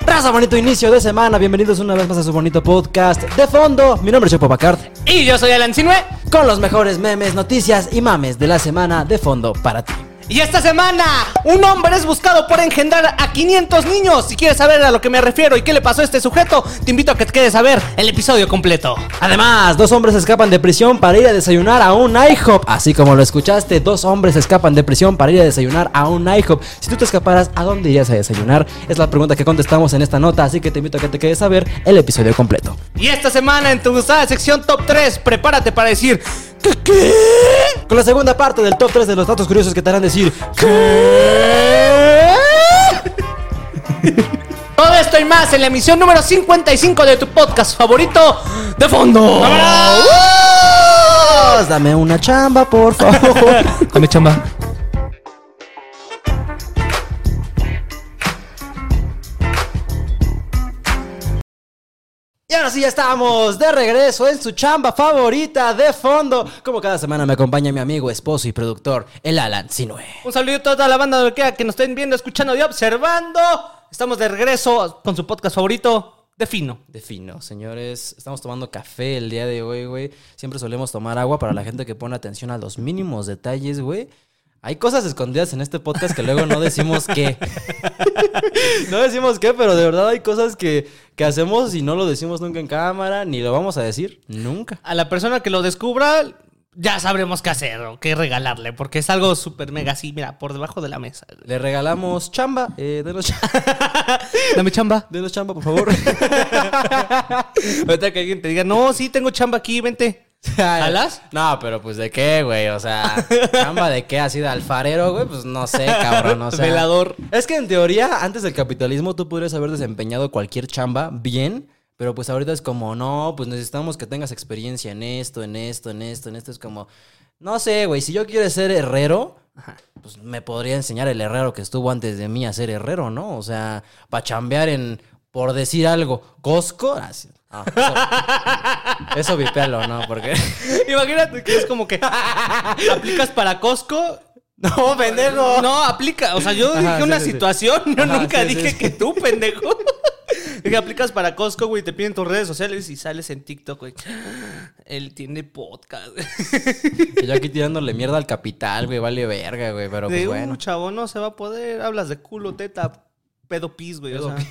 Raza, bonito inicio de semana. Bienvenidos una vez más a su bonito podcast de fondo. Mi nombre es Chepo Pacard. Y yo soy Alan Sinue. Con los mejores memes, noticias y mames de la semana de fondo para ti. Y esta semana, un hombre es buscado por engendrar a 500 niños. Si quieres saber a lo que me refiero y qué le pasó a este sujeto, te invito a que te quedes a ver el episodio completo. Además, dos hombres escapan de prisión para ir a desayunar a un IHOP. Así como lo escuchaste, dos hombres escapan de prisión para ir a desayunar a un IHOP. Si tú te escaparas, ¿a dónde irías a desayunar? Es la pregunta que contestamos en esta nota, así que te invito a que te quedes a ver el episodio completo. Y esta semana en tu gustada sección top 3, prepárate para decir... ¿Qué? qué? Con la segunda parte del top 3 de los datos curiosos que te harán decir ¿Qué? Todo esto y más en la emisión número 55 de tu podcast favorito de fondo. ¡Vámonos! Dame una chamba, por favor. Dame chamba. Y ahora sí ya estamos de regreso en su chamba favorita de fondo. Como cada semana me acompaña mi amigo, esposo y productor, el Alan Sinue. Un saludo a toda la banda que nos estén viendo, escuchando y observando. Estamos de regreso con su podcast favorito de fino. De fino, señores. Estamos tomando café el día de hoy, güey. Siempre solemos tomar agua para la gente que pone atención a los mínimos detalles, güey. Hay cosas escondidas en este podcast que luego no decimos qué. no decimos qué, pero de verdad hay cosas que, que, hacemos y no lo decimos nunca en cámara, ni lo vamos a decir nunca. A la persona que lo descubra, ya sabremos qué hacer o qué regalarle, porque es algo súper mega así, mira, por debajo de la mesa. Le regalamos chamba, eh, denos chamba. Dame chamba. Denos chamba, por favor. Ahorita que alguien te diga, no, sí, tengo chamba aquí, vente. ¿Alas? No, pero pues de qué, güey. O sea, chamba de qué, así de alfarero, güey. Pues no sé, cabrón. No sé. Velador. Es que en teoría, antes del capitalismo, tú podrías haber desempeñado cualquier chamba bien. Pero pues ahorita es como, no, pues necesitamos que tengas experiencia en esto, en esto, en esto, en esto. Es como, no sé, güey. Si yo quiero ser herrero, pues me podría enseñar el herrero que estuvo antes de mí a ser herrero, ¿no? O sea, para chambear en, por decir algo, Costco. Así, Ah, eso, eso vipelo, ¿no? Porque. Imagínate que es como que aplicas para Costco. No, pendejo. No, aplica. O sea, yo dije una sí, sí. situación. Yo Ajá, nunca dije que tú, pendejo. Dije, aplicas para Costco, güey, te piden tus redes sociales y sales en TikTok, güey. Él tiene podcast. Y yo aquí tirándole mierda al capital, güey, vale verga, güey, pero pues bueno. un chavo, no se va a poder. Hablas de culo, teta, pedo pis, güey. O Pedo sea,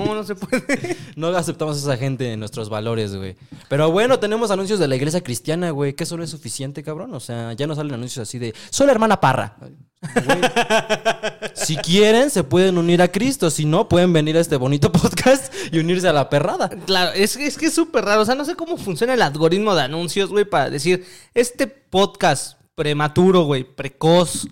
no, no se puede. No aceptamos a esa gente en nuestros valores, güey. Pero bueno, tenemos anuncios de la iglesia cristiana, güey, que eso no es suficiente, cabrón. O sea, ya no salen anuncios así de, soy la hermana Parra. Güey, si quieren, se pueden unir a Cristo. Si no, pueden venir a este bonito podcast y unirse a la perrada. Claro, es, es que es súper raro. O sea, no sé cómo funciona el algoritmo de anuncios, güey, para decir, este podcast prematuro, güey, precoz,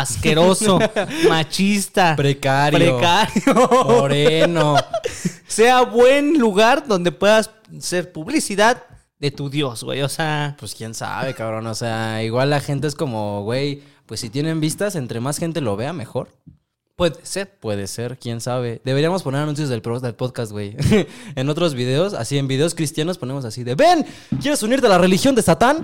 asqueroso, machista, Precario. precario, Moreno. sea buen lugar donde puedas ser publicidad de tu Dios, güey. O sea, Pues quién sabe, cabrón. O sea, igual la gente es como, güey, pues si tienen vistas, entre más gente lo vea, mejor. puede ser. Puede ser, quién sabe. Deberíamos poner anuncios del, del podcast, güey. en otros videos, así en videos cristianos ponemos así de, ven, ¿quieres unirte a la religión de Satán?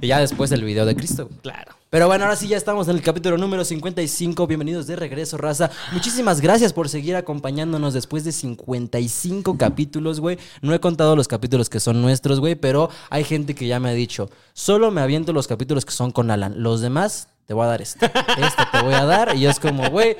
Y ya después el video de Cristo. Claro. Pero bueno, ahora sí ya estamos en el capítulo número 55. Bienvenidos de regreso, raza. Muchísimas gracias por seguir acompañándonos después de 55 capítulos, güey. No he contado los capítulos que son nuestros, güey, pero hay gente que ya me ha dicho, solo me aviento los capítulos que son con Alan. Los demás te voy a dar este. Este te voy a dar. Y es como, güey.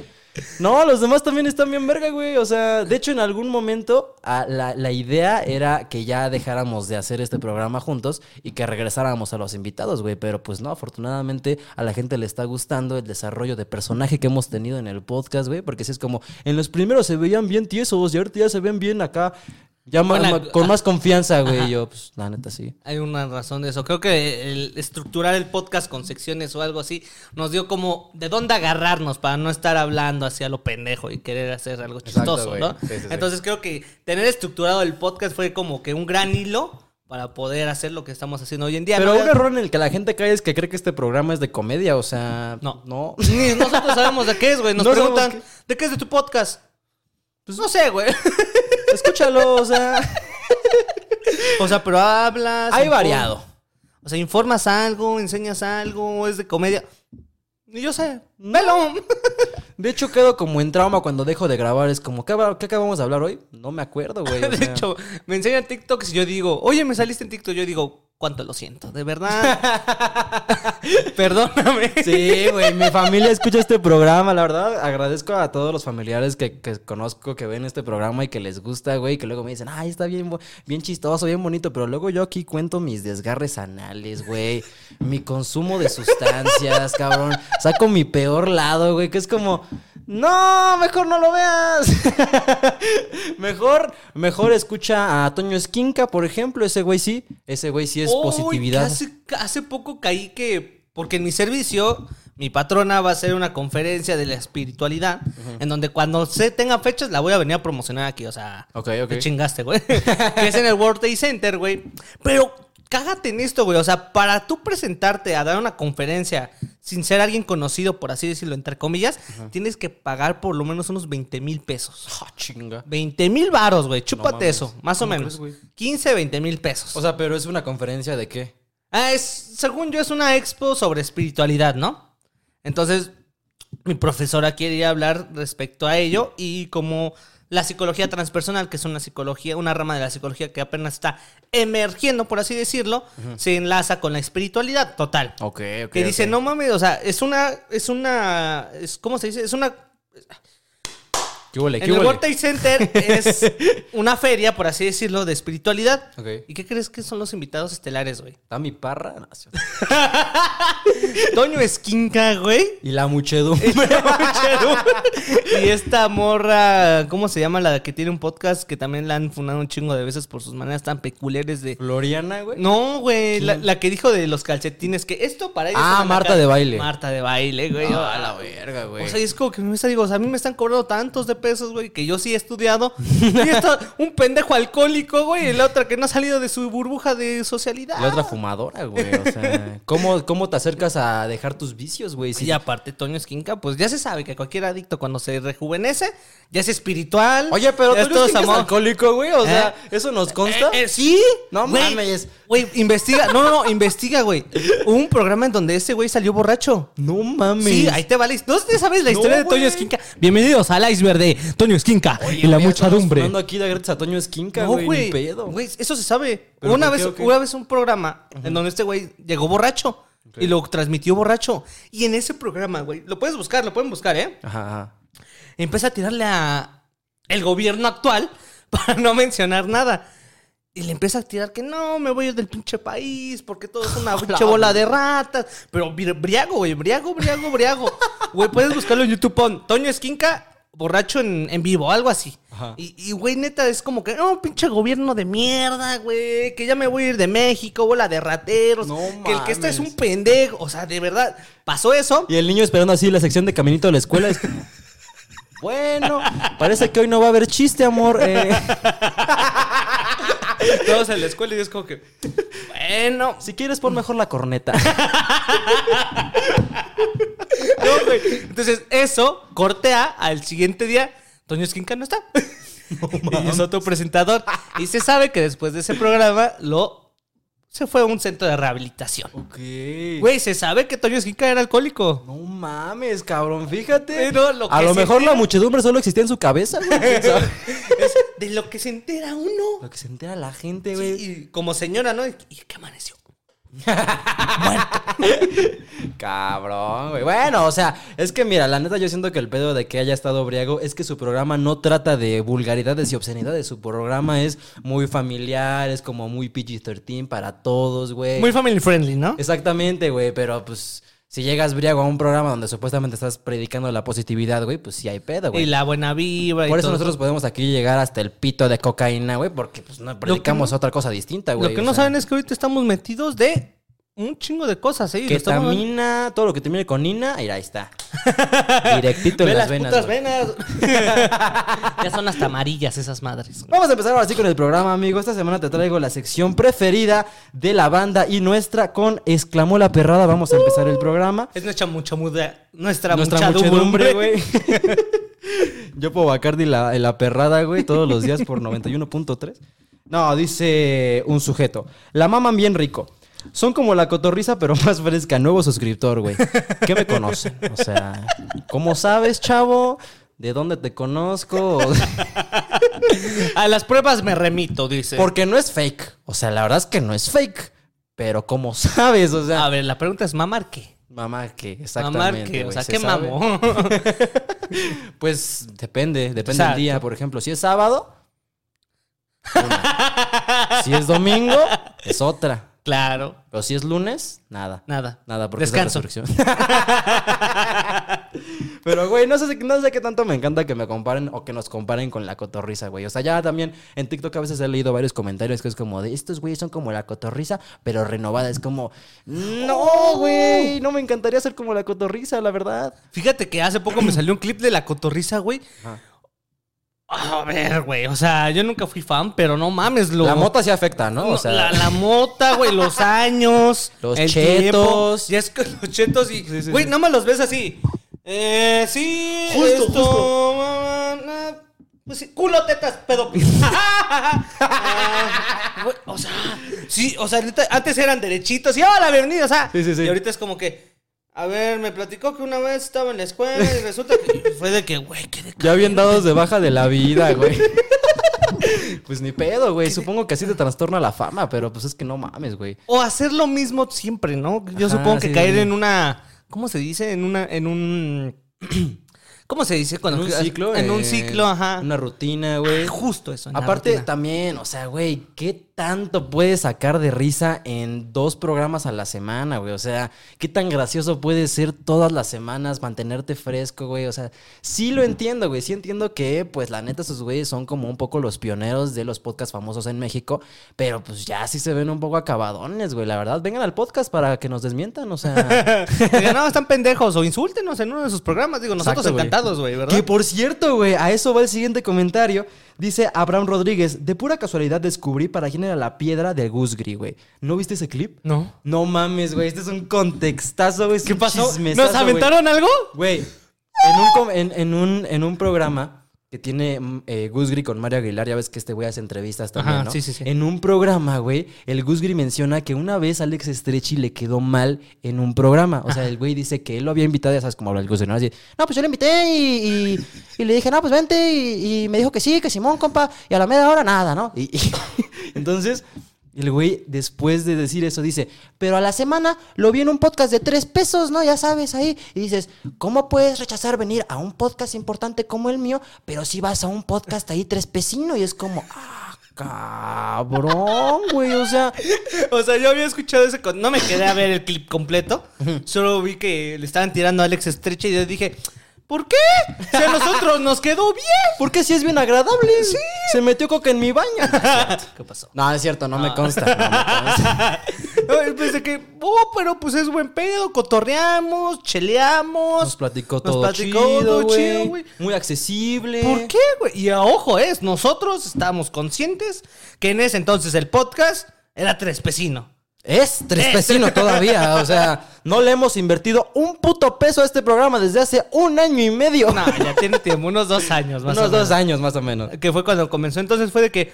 No, los demás también están bien verga, güey. O sea, de hecho, en algún momento a la, la idea era que ya dejáramos de hacer este programa juntos y que regresáramos a los invitados, güey. Pero pues no, afortunadamente a la gente le está gustando el desarrollo de personaje que hemos tenido en el podcast, güey. Porque si es como, en los primeros se veían bien tiesos y ahorita ya se ven bien acá. Ya ma- Bueno, ma- con más confianza, güey. Y yo, pues, la neta, sí. Hay una razón de eso. Creo que el estructurar el podcast con secciones o algo así nos dio como de dónde agarrarnos para no estar hablando hacia lo pendejo y querer hacer algo Exacto, chistoso, güey. ¿no? Sí, sí, sí. Entonces creo que tener estructurado el podcast fue como que un gran hilo para poder hacer lo que estamos haciendo hoy en día. Pero ¿no? un error en el que la gente cae es que cree que este programa es de comedia, o sea, No. no. Ni nosotros sabemos de qué es, güey. Nos No preguntan, ¿de qué es de tu podcast? Pues no sé, güey. Escúchalo, o sea, O sea, pero hablas. hay variado. O sea, informas algo, enseñas algo, es de comedia. Y yo sé, velo. De hecho, quedo como en trauma cuando dejo de grabar. Es como, ¿qué, ¿qué acabamos de hablar hoy? No me acuerdo, güey. de sea. hecho, me enseñan TikToks y yo digo, oye, me saliste en TikTok. Yo digo, cuánto lo siento, de verdad. Perdóname. Sí, güey, mi familia escucha este programa, la verdad. Agradezco a todos los familiares que, que conozco que ven este programa y que les gusta, güey, que luego me dicen, ay, está bien, bien chistoso, bien bonito, pero luego yo aquí cuento mis desgarres anales, güey, mi consumo de sustancias, cabrón. Saco mi peor lado, güey, que es como, no, mejor no lo veas. mejor, mejor escucha a Toño Esquinca, por ejemplo, ese güey sí, ese güey sí es positividad. hace, hace poco caí que, porque en mi servicio, mi patrona va a hacer una conferencia de la espiritualidad, en donde cuando se tenga fechas la voy a venir a promocionar aquí, o sea, Ok, ok. te chingaste, güey. que es en el World Trade Center, güey. Pero cágate en esto, güey, o sea, para tú presentarte a dar una conferencia sin ser alguien conocido, por así decirlo, entre comillas, tienes que pagar por lo menos unos 20 mil pesos. Ah, chinga. 20 mil varos, güey. Chúpate eso, más o ¿Cómo menos. crees, güey? 15, 20 mil pesos. O sea, pero es una conferencia de qué? Ah, es, según yo, es una expo sobre espiritualidad, ¿no? Entonces, mi profesora quiere hablar respecto a ello y como la psicología transpersonal, que es una psicología, una rama de la psicología que apenas está emergiendo, por así decirlo, se enlaza con la espiritualidad total. Ok, ok. que dice, no mames, o sea, es una, es una, es, ¿cómo se dice? Es una, ¿Qué huele? ¿Qué en el huele? World Trade Center es una feria, por así decirlo, de espiritualidad. Ok. ¿Y qué crees que son los invitados estelares, güey? ¿Está mi parra? No, sí. Toño Esquinca, güey. y la muchedumbre. y esta morra, ¿cómo se llama? La que tiene un podcast que también la han fundado un chingo de veces por sus maneras tan peculiares de... Floriana, güey. No, güey, la, que dijo de los calcetines, que esto para ellos... Ah, Marta de baile. Marta de baile, güey. Ah, Ah, la verga, güey. O sea, es como que me está, digo, o sea, a mí me están cobrando tantos de pesos, güey, que yo sí he estudiado. y esto, un pendejo alcohólico, güey, y la otra que no ha salido de su burbuja de socialidad. La otra fumadora, güey. O sea, ¿cómo, ¿cómo te acercas a dejar tus vicios, güey? Si- Y aparte, Toño Esquinca, pues ya se sabe que cualquier adicto cuando se rejuvenece, ya es espiritual. Oye, pero tú eres alcohólico, güey. O sea, ¿Eh? ¿eso nos consta? Eh, eh, sí. No Güey, mames. Güey, investiga. No, no, no, investiga, güey. Un programa en donde ese güey salió borracho. no mames. Sí, ahí te va la historia. ¿No sabes la No, historia de Toño. Esquinca? Bienvenidos al iceberg de Toño Esquinca Oye, y la güey, estamos aquí de gratis a Toño Esquinca, No, güey. güey. Eso se sabe. ¿Pero Una vez, qué una vez un programa en donde este güey llegó borracho y lo transmitió borracho. Y en ese programa, güey, lo puedes buscar, lo pueden buscar, ¿eh? Ajá, ajá. empieza a tirarle a el gobierno actual para no mencionar nada. Y le empieza a tirar que no, me voy a ir del pinche país porque todo es una pinche bola de ratas. Pero bri- briago, güey, briago, briago, briago. Güey, puedes buscarlo en YouTube, pon Toño Esquinca, borracho en, en vivo, algo así. Ajá. Y, y, güey, neta, es como que, no, pinche gobierno de mierda, güey, que ya me voy a ir de México, bola de rateros. No que el que está es mames. un pendejo. O sea, de verdad, pasó eso. Y el niño esperando así la sección de caminito de la escuela. Es como, bueno, parece que hoy no va a haber chiste, amor. Eh, Todos en la escuela y es como que, bueno, si quieres, pon mejor la corneta. No, güey. Entonces, eso cortea al siguiente día. Toño Esquinca no está. y es otro presentador. Y se sabe que después de ese programa lo se fue a un centro de rehabilitación. ok. Güey, se sabe que Toño Esquinca era alcohólico. No mames, cabrón, fíjate. Pero lo a que lo mejor la muchedumbre solo existía en su cabeza, de lo que se entera uno. Lo que se entera la gente, Sí, güey. y como señora, ¿no? ¿Y qué amaneció? Cabrón, güey. Bueno, o sea, es que mira, la neta yo siento que el pedo de que haya estado briago es que su programa no trata de vulgaridades y obscenidades. Su programa es muy familiar, es como muy PG-13 para todos, güey. Muy family friendly, ¿no? Exactamente, güey, pero pues si llegas briago a un programa donde supuestamente estás predicando la positividad, güey, pues sí hay pedo, Y güey. la buena vibra. y Por eso todo nosotros podemos aquí llegar hasta el pito de cocaína, güey, porque pues no predicamos otra cosa distinta, güey. Lo que o no sea, saben es que ahorita estamos metidos de un chingo de cosas, ¿eh? Ketamina, todo lo que termine con ina, mira, ahí está. Directito en Ve las las venas. putas venas. ya son hasta amarillas esas madres. Vamos a empezar ahora sí con el programa, amigo. Esta semana te traigo la sección preferida de la banda y nuestra con Exclamó la Perrada. Vamos a empezar el programa. Es nuestra mucha muda, nuestra, Nuestra muchedumbre, güey. Yo puedo Bacardi la, la perrada, güey, todos los días por 91.3. No, dice un sujeto. La maman bien rico. Son como la cotorriza, pero más fresca. Nuevo suscriptor, güey. ¿Qué me conocen? O sea, ¿cómo sabes, chavo? ¿De dónde te conozco? A las pruebas me remito, dice. Porque no es fake. O sea, la verdad es que no es fake. Pero ¿cómo sabes? O sea, A ver, la pregunta es, ¿mamar qué? ¿Mamar exactamente. qué? O sea, ¿se ¿qué mamó? Pues depende, depende del día. Por ejemplo, si es sábado, una. si es domingo, es otra. Claro, Pero si es lunes, nada. nada. Nada, porque Descanso. es la. Pero, güey, no sé, no sé qué tanto me encanta que me comparen o que nos comparen con la cotorriza, güey. O sea, ya también en TikTok a veces he leído varios comentarios que es como de estos güeyes son como la cotorriza, pero renovada. Es como, no, güey, no me encantaría ser como la cotorriza, la verdad. Fíjate que hace poco me salió un clip de la cotorriza, güey. Ajá. A ver, güey, o sea, yo nunca fui fan, pero no mames, lo... La mota sí afecta, ¿no? No, O sea, la, la mota, güey, los años, Los el chetos. tiempo. Ya es que los chetos y, Sí, sí, güey, sí. no me los ves así. Eh, sí, Justo, esto, justo. ah, pues sí, culo, tetas, pedo. Ah, güey, o sea, sí, o sea, antes eran derechitos y hola, bienvenido, o sea, Sí, sí, sí. y ahorita es como que, a ver, me platicó que una vez estaba en la escuela y resulta que fue de que, güey, qué de ya bien dados de baja de la vida, güey. Pues ni pedo, güey. Supongo que así te trastorna la fama, pero pues es que no mames, güey. O hacer lo mismo siempre, ¿no? Yo Ajá, supongo que sí, caer sí. en una. ¿Cómo se dice? En una. En un. ¿Cómo se dice? En Cuando un ciclo. En un eh, ciclo, ajá. Una rutina, güey. Justo eso. en Aparte, también, o sea, güey, ¿qué tanto puedes sacar de risa en dos programas a la semana, güey? O sea, ¿qué tan gracioso puede ser todas las semanas mantenerte fresco, güey? O sea, sí lo entiendo, güey. Sí entiendo que, pues, la neta, esos güeyes son como un poco los pioneros de los podcasts famosos en México, pero pues ya sí se ven un poco acabadones, güey. La verdad, vengan al podcast para que nos desmientan, o sea. Digan, no, están pendejos o insúltenos en uno de sus programas. Digo, nosotros Exacto, güey. Encantados, güey, ¿verdad? Que por cierto, güey, a eso va el siguiente comentario. Dice Abraham Rodríguez, de pura casualidad descubrí para quién era la piedra de Gusgri, güey. ¿No viste ese clip? No. No mames, güey, este es un contextazo, güey. ¿Qué un pasó? ¿Nos aventaron algo? Güey, en un, en un, en un programa que tiene mm, eh, Gusgri con Mario Aguilar, ya ves que este güey hace entrevistas también, Ajá, ¿no? sí, sí, sí. En un programa, güey, el Gusgri menciona que una vez Alex Stretchy le quedó mal en un programa. O sea, el güey dice que él lo había invitado, ya sabes cómo habla el Gusgri, ¿no? Así, no, pues yo le invité y, y- y le dije, no, pues vente. Y, y me dijo que sí, que Simón, compa. Y a la media hora nada, ¿no? Y, y- el güey, después de decir eso, dice, pero a la semana lo vi en un podcast de tres pesos, ¿no? Ya sabes, ahí. Y dices, ¿cómo puedes rechazar venir a un podcast importante como el mío, pero si vas a un podcast ahí tres pesino? Y es como, ah, cabrón, güey, o sea... O sea, yo había escuchado ese. No me quedé a ver el clip completo. Solo vi que le estaban tirando a Alex Estrecha y yo dije, ¿por qué? Si a nosotros nos quedó bien. Porque si es bien agradable. Sí. Se metió coca en mi baño. ¿Qué pasó? No, es cierto, no me consta. no me consta. Pensé que, oh, pero pues es buen pedo, cotorreamos, cheleamos. Nos platicó Nos todo platicó chido, todo güey. chido, güey. Muy accesible. ¿Por qué, güey? Y a ojo, es, nosotros estábamos conscientes que en ese entonces el podcast era trespecino. Es tres pesino todavía. O sea, no le hemos invertido un puto peso a este programa desde hace un año y medio. No, ya tiene tiempo, unos dos años más Unos o menos. dos años más o menos. Que fue cuando comenzó, entonces fue de que.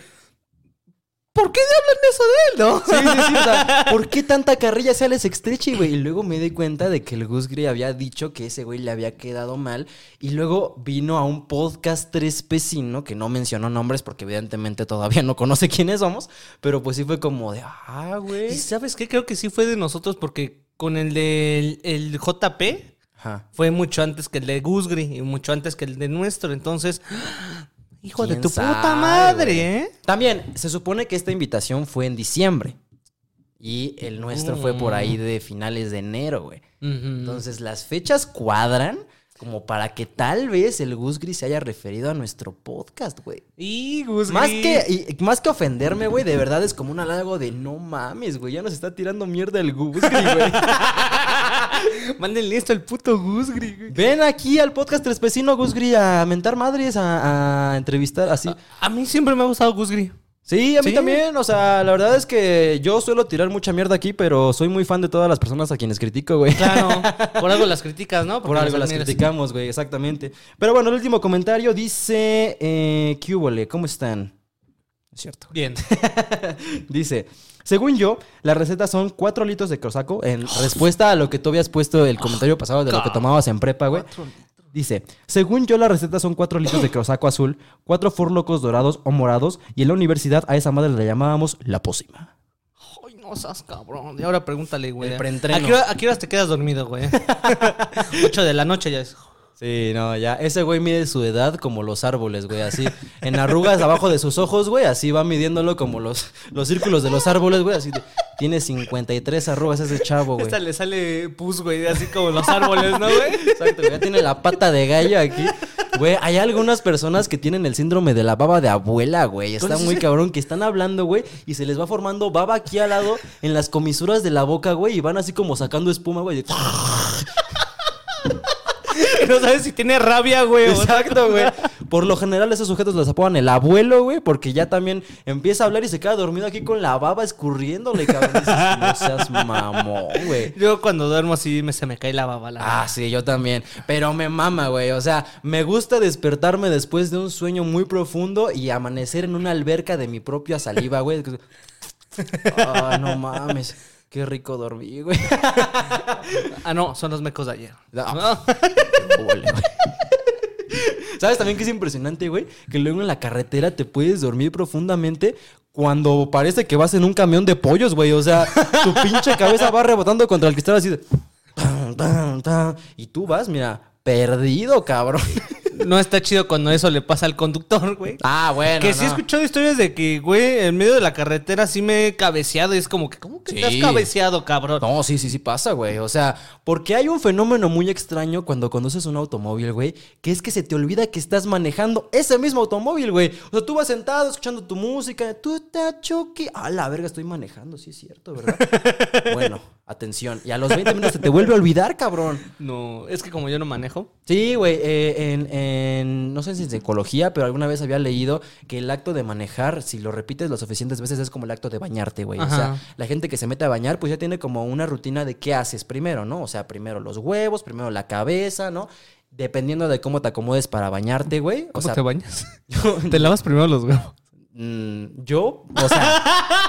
¿Por qué hablan eso de él, no? Sí, sí, sí. O sea, ¿por qué tanta carrilla hacia Alex Estrechi, güey? Y luego me di cuenta de que el Gus Gris había dicho que ese güey le había quedado mal. Y luego vino a un podcast tres pesino, que no mencionó nombres porque evidentemente todavía no conoce quiénes somos. Pero pues sí fue como de, ah, güey. ¿Y sabes qué? Creo que sí fue de nosotros porque con el del el JP Ajá. fue mucho antes que el de Gusgri y mucho antes que el de nuestro. Entonces, hijo de ¿Quién tu puta madre? ¿eh? También, se supone que esta invitación fue en diciembre. Y el nuestro fue por ahí de finales de enero, güey. Entonces las fechas cuadran como para que tal vez el Gus Gris se haya referido a nuestro podcast, güey. Y Gusgri. Más que, y- más que ofenderme, güey, de verdad es como un halago de no mames, güey. Ya nos está tirando mierda el Gus Gris, güey. Mándenle esto al puto Gusgri, güey. Ven aquí al podcast Trespecino Gus Gris a mentar madres, a, a entrevistar así. A mí siempre me ha gustado Gusgri. Sí, a mí Sí. también. O sea, la verdad es que yo suelo tirar mucha mierda aquí, pero soy muy fan de todas las personas a quienes critico, güey. Claro, por algo las criticas, ¿no? Por algo las criticamos, güey, exactamente. Pero bueno, el último comentario dice... Eh. ¿Cómo están? Es cierto. Bien. Dice, Según yo, la receta son 4 litros de crosaco. En respuesta a lo que tú habías puesto el comentario pasado de lo que tomabas en prepa, güey. Dice, según yo la receta son 4 litros de crosaco azul, 4 forlocos dorados o morados y en la universidad a esa madre le llamábamos la pócima. Ay, no seas cabrón. Y ahora pregúntale, güey. El ¿A qué, hora, a qué horas te quedas dormido, güey? 8 de la noche ya es. Sí, no, ya. Ese güey mide su edad como los árboles, güey. Así, en arrugas abajo de sus ojos, güey. Así va midiéndolo como los, los círculos de los árboles, güey. Así de- tiene 53 arrugas ese chavo, güey. Esta le sale pus, güey, así como los árboles, ¿no, güey? Exacto, ya tiene la pata de gallo aquí. Güey, hay algunas personas que tienen el síndrome de la baba de abuela, güey. Está muy cabrón que están hablando, güey, y se les va formando baba aquí al lado, en las comisuras de la boca, güey, y van así como sacando espuma, güey. de- Que no sabes si tiene rabia, güey. Exacto, güey. Por lo general, esos sujetos les apodan el abuelo, güey, porque ya también empieza a hablar y se queda dormido aquí con la baba escurriéndole, cabrón. Dices, no seas mamón, güey. Yo cuando duermo así me, se me cae la baba. La Ah, sí, yo también. Pero me mama, güey. O sea, me gusta despertarme después de un sueño muy profundo y amanecer en una alberca de mi propia saliva, güey. Ah, no mames. Qué rico dormí, güey. Ah, no, son los mecos de ayer. Güey. ¿Sabes también que es impresionante, güey? Que luego en la carretera te puedes dormir profundamente cuando parece que vas en un camión de pollos, güey. O sea, tu pinche cabeza va rebotando contra el cristal así de... y tú vas, mira, perdido, cabrón. No está chido cuando eso le pasa al conductor, güey. Ah, bueno. que sí he escuchado historias de que, güey, en medio de la carretera sí me he cabeceado y es como que, ¿cómo que te has Sí. cabeceado, cabrón? No, sí, sí, sí pasa, güey. O sea, porque hay un fenómeno muy extraño cuando conduces un automóvil, güey, que es que se te olvida que estás manejando ese mismo automóvil, güey. O sea, tú vas sentado escuchando tu música, tú te choque. Ah, la verga, estoy manejando, sí es cierto, ¿verdad? bueno, atención. Y a los 20 minutos se te vuelve a olvidar, cabrón. No, es que como yo no manejo. Sí, güey, eh, en, en- no sé si en psicología, pero alguna vez había leído que el acto de manejar, si lo repites lo suficientes veces, es como el acto de bañarte, güey. O sea, la gente que se mete a bañar, pues ya tiene como una rutina de qué haces primero, ¿no? O sea, primero los huevos, primero la cabeza, ¿no? Dependiendo de cómo te acomodes para bañarte, güey. O ¿Cómo sea, te bañas? te lavas primero los huevos. mm, yo, o sea,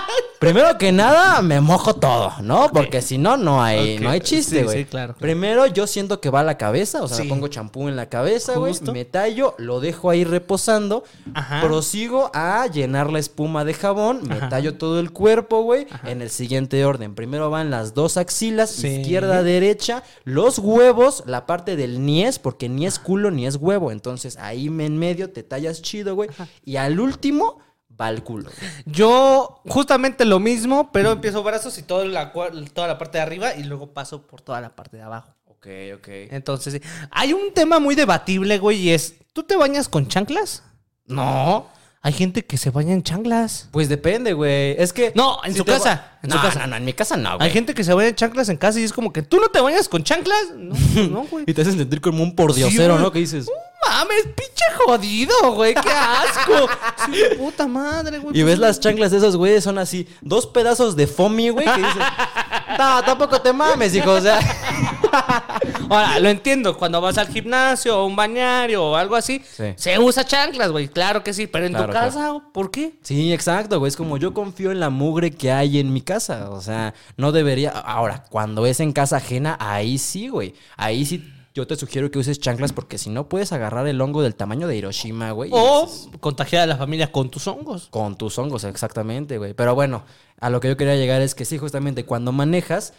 primero que nada me mojo todo, ¿no? Porque si no, no hay, Ok, no hay chiste, sí, güey. sí, claro. Primero yo siento que va a la cabeza, o sea, Sí. me pongo champú en la cabeza, güey, Justo. me tallo, lo dejo ahí reposando, Ajá. prosigo a llenar la espuma de jabón, me Ajá. tallo todo el cuerpo, güey, en el siguiente orden. Primero van las dos axilas, Sí. izquierda, derecha, los huevos, la parte del niés, porque ni es culo ni es huevo, entonces ahí en medio te tallas chido, güey, y al último va el culo. Yo justamente lo mismo, pero empiezo brazos y toda la, toda la parte de arriba y luego paso por toda la parte de abajo. Ok, ok. Entonces, sí. hay un tema muy debatible, güey, y es, ¿tú te bañas con chanclas? No. Hay gente que se baña en chanclas. Pues depende, güey. Es que. No, en su casa, en no, su casa. No, no, en mi casa no, güey. Hay gente que se baña en chanclas en casa y es como que, ¿tú no te bañas con chanclas? No, no, güey. Y te hacen sentir como un pordiosero, güey. ¿no? Que dices. Mames, pinche jodido, güey, qué asco. Sí, de puta madre, güey. Y pues, ves las chanclas de esos güeyes, son así, dos pedazos de foamy, güey, que dices. No, tampoco te mames, hijo. O sea. Ahora, lo entiendo, cuando vas al gimnasio o un bañario o algo así, Sí. se usa chanclas, güey, claro que sí, pero en Claro, tu casa, ¿por qué? Sí, exacto, güey. Es como yo confío en la mugre que hay en mi casa. O sea, no debería. Ahora, cuando es en casa ajena, ahí sí, güey. Ahí sí. Yo te sugiero que uses chanclas porque si no puedes agarrar el hongo del tamaño de Hiroshima, güey. O dices, contagiar a la familia con tus hongos. Con tus hongos, exactamente, güey. Pero bueno, a lo que yo quería llegar es que sí, justamente cuando manejas,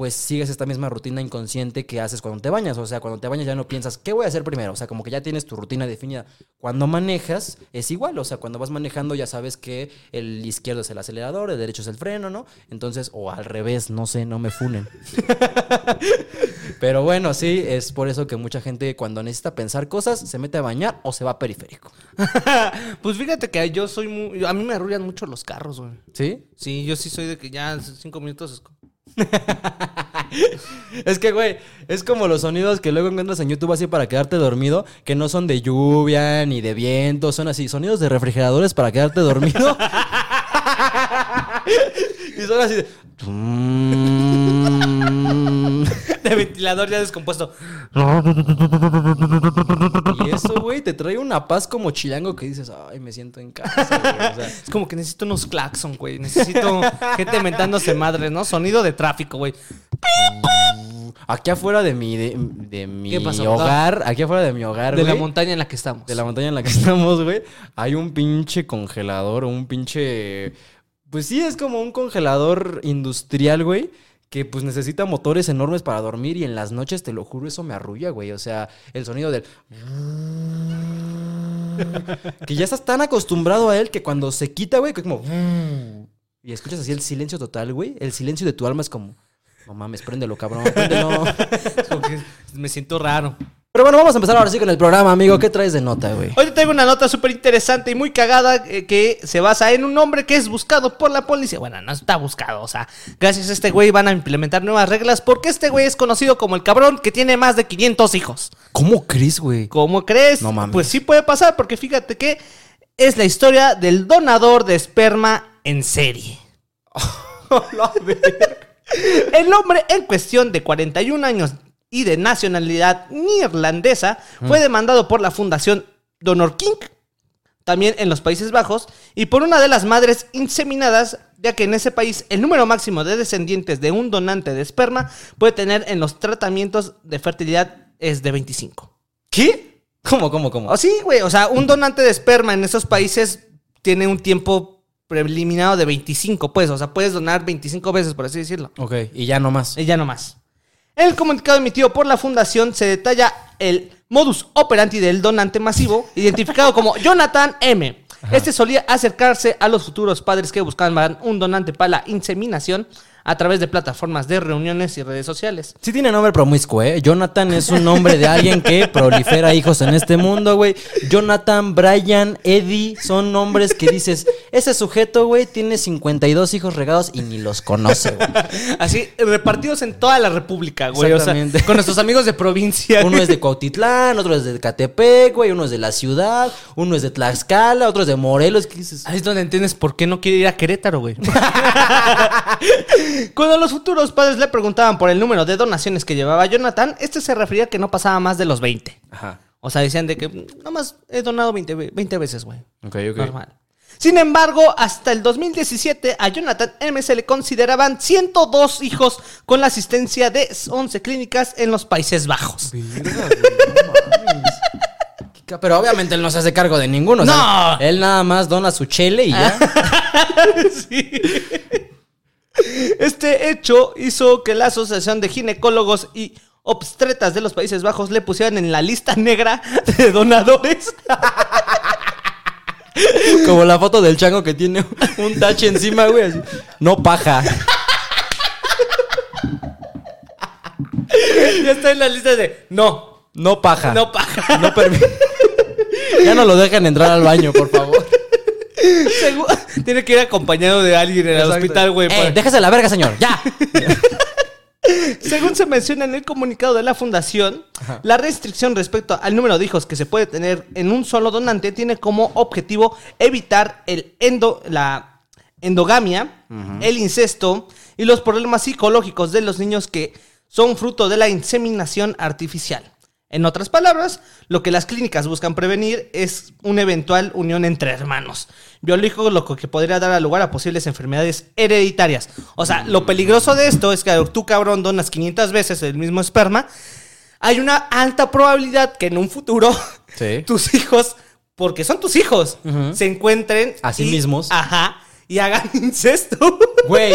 pues sigues esta misma rutina inconsciente que haces cuando te bañas. O sea, cuando te bañas ya no piensas, ¿qué voy a hacer primero? O sea, como que ya tienes tu rutina definida. Cuando manejas, es igual. O sea, cuando vas manejando ya sabes que el izquierdo es el acelerador, el derecho es el freno, ¿no? Entonces, o al revés, no sé, no me funen. Pero bueno, sí, es por eso que mucha gente cuando necesita pensar cosas se mete a bañar o se va a periférico. pues fíjate que yo soy muy... A mí me arrullan mucho los carros, güey. ¿Sí? Sí, yo sí soy de que ya cinco minutos... es que, güey, es como los sonidos que luego encuentras en YouTube así para quedarte dormido, que no son de lluvia ni de viento, son así, sonidos de refrigeradores para quedarte dormido. y son así de... De ventilador ya descompuesto. Eso, güey, te trae una paz como chilango que dices, ay, me siento en casa, güey. O sea, Es como que necesito unos claxon, güey. Necesito gente mentándose madres, ¿no? Sonido de tráfico, güey. aquí afuera de mi, de, de mi hogar, aquí afuera de mi hogar, De la montaña en la que estamos. de la montaña en la que estamos, güey, hay un pinche congelador, un pinche... Pues sí, es como un congelador industrial, güey. Que pues necesita motores enormes para dormir y en las noches, te lo juro, eso me arrulla, güey. O sea, el sonido del... que ya estás tan acostumbrado a él que cuando se quita, güey, que es como... Y escuchas así el silencio total, güey. El silencio de tu alma es como... No mames, préndelo, cabrón, préndelo. Me siento raro. Pero bueno, vamos a empezar ahora sí con el programa, amigo. ¿Qué traes de nota, güey? Hoy te traigo una nota súper interesante y muy cagada eh, que se basa en un hombre que es buscado por la policía. Bueno, no está buscado, o sea, gracias a este güey van a implementar nuevas reglas porque este güey es conocido como el cabrón que tiene más de 500 hijos. ¿Cómo crees, güey? ¿Cómo crees? No mames. Pues sí puede pasar porque fíjate que es la historia del donador de esperma en serie. El hombre en cuestión de 41 años y de nacionalidad neerlandesa fue demandado por la fundación Donor King, también en los Países Bajos, y por una de las madres inseminadas, ya que en ese país el número máximo de descendientes de un donante de esperma puede tener en los tratamientos de fertilidad es de 25. ¿Qué? ¿Cómo, cómo, cómo? O sí, güey, o sea, un donante de esperma en esos países tiene un tiempo preliminado de 25, pues, o sea, puedes donar 25 veces, por así decirlo. Ok, y ya no más. Y ya no más. En el comunicado emitido por la fundación se detalla el modus operandi del donante masivo, identificado como Jonathan M. Este solía acercarse a los futuros padres que buscaban un donante para la inseminación a través de plataformas de reuniones y redes sociales. Sí tiene nombre promiscuo, ¿eh? Jonathan es un nombre de alguien que prolifera hijos en este mundo, güey. Jonathan, Brian, Eddie son nombres que dices, ese sujeto, güey, tiene 52 hijos regados y ni los conoce, güey. Así, repartidos en toda la república, güey. O sea, Exactamente. con nuestros amigos de provincia. Uno es de Cuautitlán, otro es de Catepec, güey, uno es de la ciudad, uno es de Tlaxcala, otro es de Morelos. ¿Qué dices? Ahí es donde entiendes por qué no quiere ir a Querétaro, güey. Cuando los futuros padres le preguntaban por el número de donaciones que llevaba Jonathan, este se refería a que no pasaba más de los 20. Ajá. O sea, decían de que "Mm, nomás he donado 20, ve- 20 veces, güey. Ok, ok. Normal. Sin embargo, hasta el 2017 a Jonathan M se le consideraban 102 hijos con la asistencia de 11 clínicas en los Países Bajos. Verga, no. Pero obviamente él no se hace cargo de ninguno. o sea, No. él nada más dona su chele y ya. Sí. Este hecho hizo que la Asociación de Ginecólogos y Obstetras de los Países Bajos le pusieran en la lista negra de donadores. Como la foto del chango que tiene un tache encima, güey. No paja. ya está en la lista de no, No paja. no paja. No permi- Ya no lo dejan entrar al baño, por favor. Segu- Tiene que ir acompañado de alguien en el Exacto. hospital, güey. Eh, para- déjese la verga, señor. Ya. Según se menciona en el comunicado de la fundación, la restricción respecto al número de hijos que se puede tener en un solo donante tiene como objetivo evitar el endo, la endogamia, el incesto y los problemas psicológicos de los niños que son fruto de la inseminación artificial. En otras palabras, lo que las clínicas buscan prevenir es una eventual unión entre hermanos biológico, lo que podría dar lugar a posibles enfermedades hereditarias. O sea, lo peligroso de esto es que tú, cabrón, donas 500 veces el mismo esperma. Hay una alta probabilidad que en un futuro Sí. tus hijos, porque son tus hijos, se encuentren A sí y- mismos. Ajá. Y hagan incesto. Güey,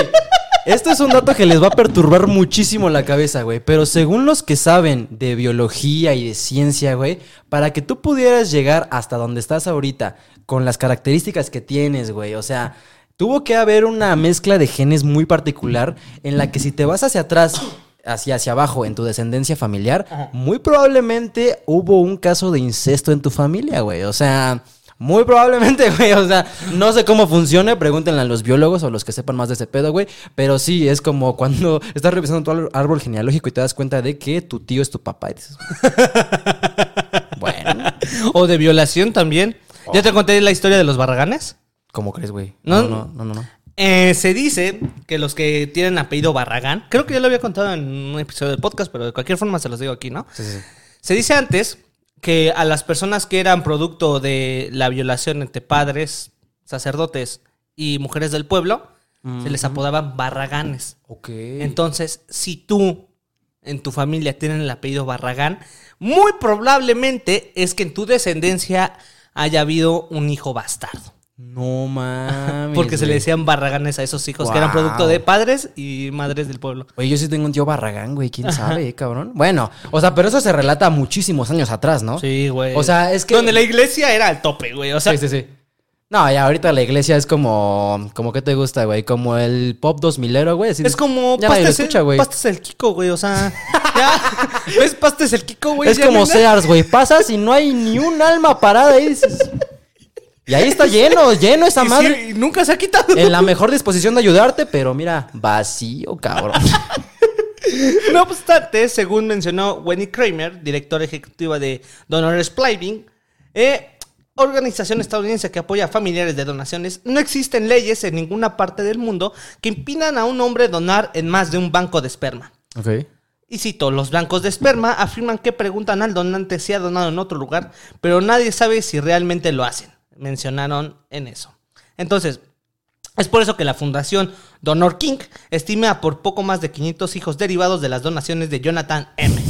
este es un dato que les va a perturbar muchísimo la cabeza, güey. Pero según los que saben de biología y de ciencia, güey, para que tú pudieras llegar hasta donde estás ahorita, con las características que tienes, güey, o sea, tuvo que haber una mezcla de genes muy particular en la que si te vas hacia atrás, hacia, hacia abajo en tu descendencia familiar, muy probablemente hubo un caso de incesto en tu familia, güey. O sea... Muy probablemente, güey. O sea, no sé cómo funciona. Pregúntenle a los biólogos o los que sepan más de ese pedo, güey. Pero sí, es como cuando estás revisando tu árbol genealógico y te das cuenta de que tu tío es tu papá. Y dices, bueno, o de violación también. ¿Ya te conté la historia de los barraganes? ¿cómo crees, güey? No. No, no, no, no. Eh, se dice que los que tienen apellido Barragán, creo que ya lo había contado en un episodio del podcast, pero de cualquier forma se los digo aquí, ¿no? Sí, sí. Se dice antes que a las personas que eran producto de la violación entre padres, sacerdotes y mujeres del pueblo, se les apodaban barraganes. Ok. Entonces, si tú en tu familia tienen el apellido Barragán, muy probablemente es que en tu descendencia haya habido un hijo bastardo. No mames. Porque se le decían barraganes a esos hijos que eran producto de padres y madres del pueblo. Oye, yo sí tengo un tío Barragán, güey. ¿Quién sabe, eh, cabrón? Bueno, o sea, pero eso se relata muchísimos años atrás, ¿no? Sí, güey. O sea, es que... Donde la iglesia era al tope, güey. O sea, sí, sí, sí. No, ya ahorita la iglesia es como... como ¿Qué te gusta, güey? Como el pop 2000 güey. así- es como Ya pastes, escucha, güey. pastes el Kiko, güey. O sea, ya. ¿Ves pastes el Kiko, güey? Es como. Sears, güey. Pasas y no hay ni un alma parada ahí. Y ahí está lleno, lleno esa Y madre. sí, nunca se ha quitado. En la mejor disposición de ayudarte, pero mira, vacío, cabrón. No obstante, según mencionó Wendy Kramer, directora ejecutiva de Donor Spliving, eh, organización estadounidense que apoya a familiares de donaciones, no existen leyes en ninguna parte del mundo que impidan a un hombre donar en más de un banco de esperma. Ok. Y cito, los bancos de esperma afirman que preguntan al donante si ha donado en otro lugar, pero nadie sabe si realmente lo hacen. Mencionaron en eso. Entonces, es por eso que la Fundación Donor King estima por poco más de 500 hijos derivados de las donaciones de Jonathan M.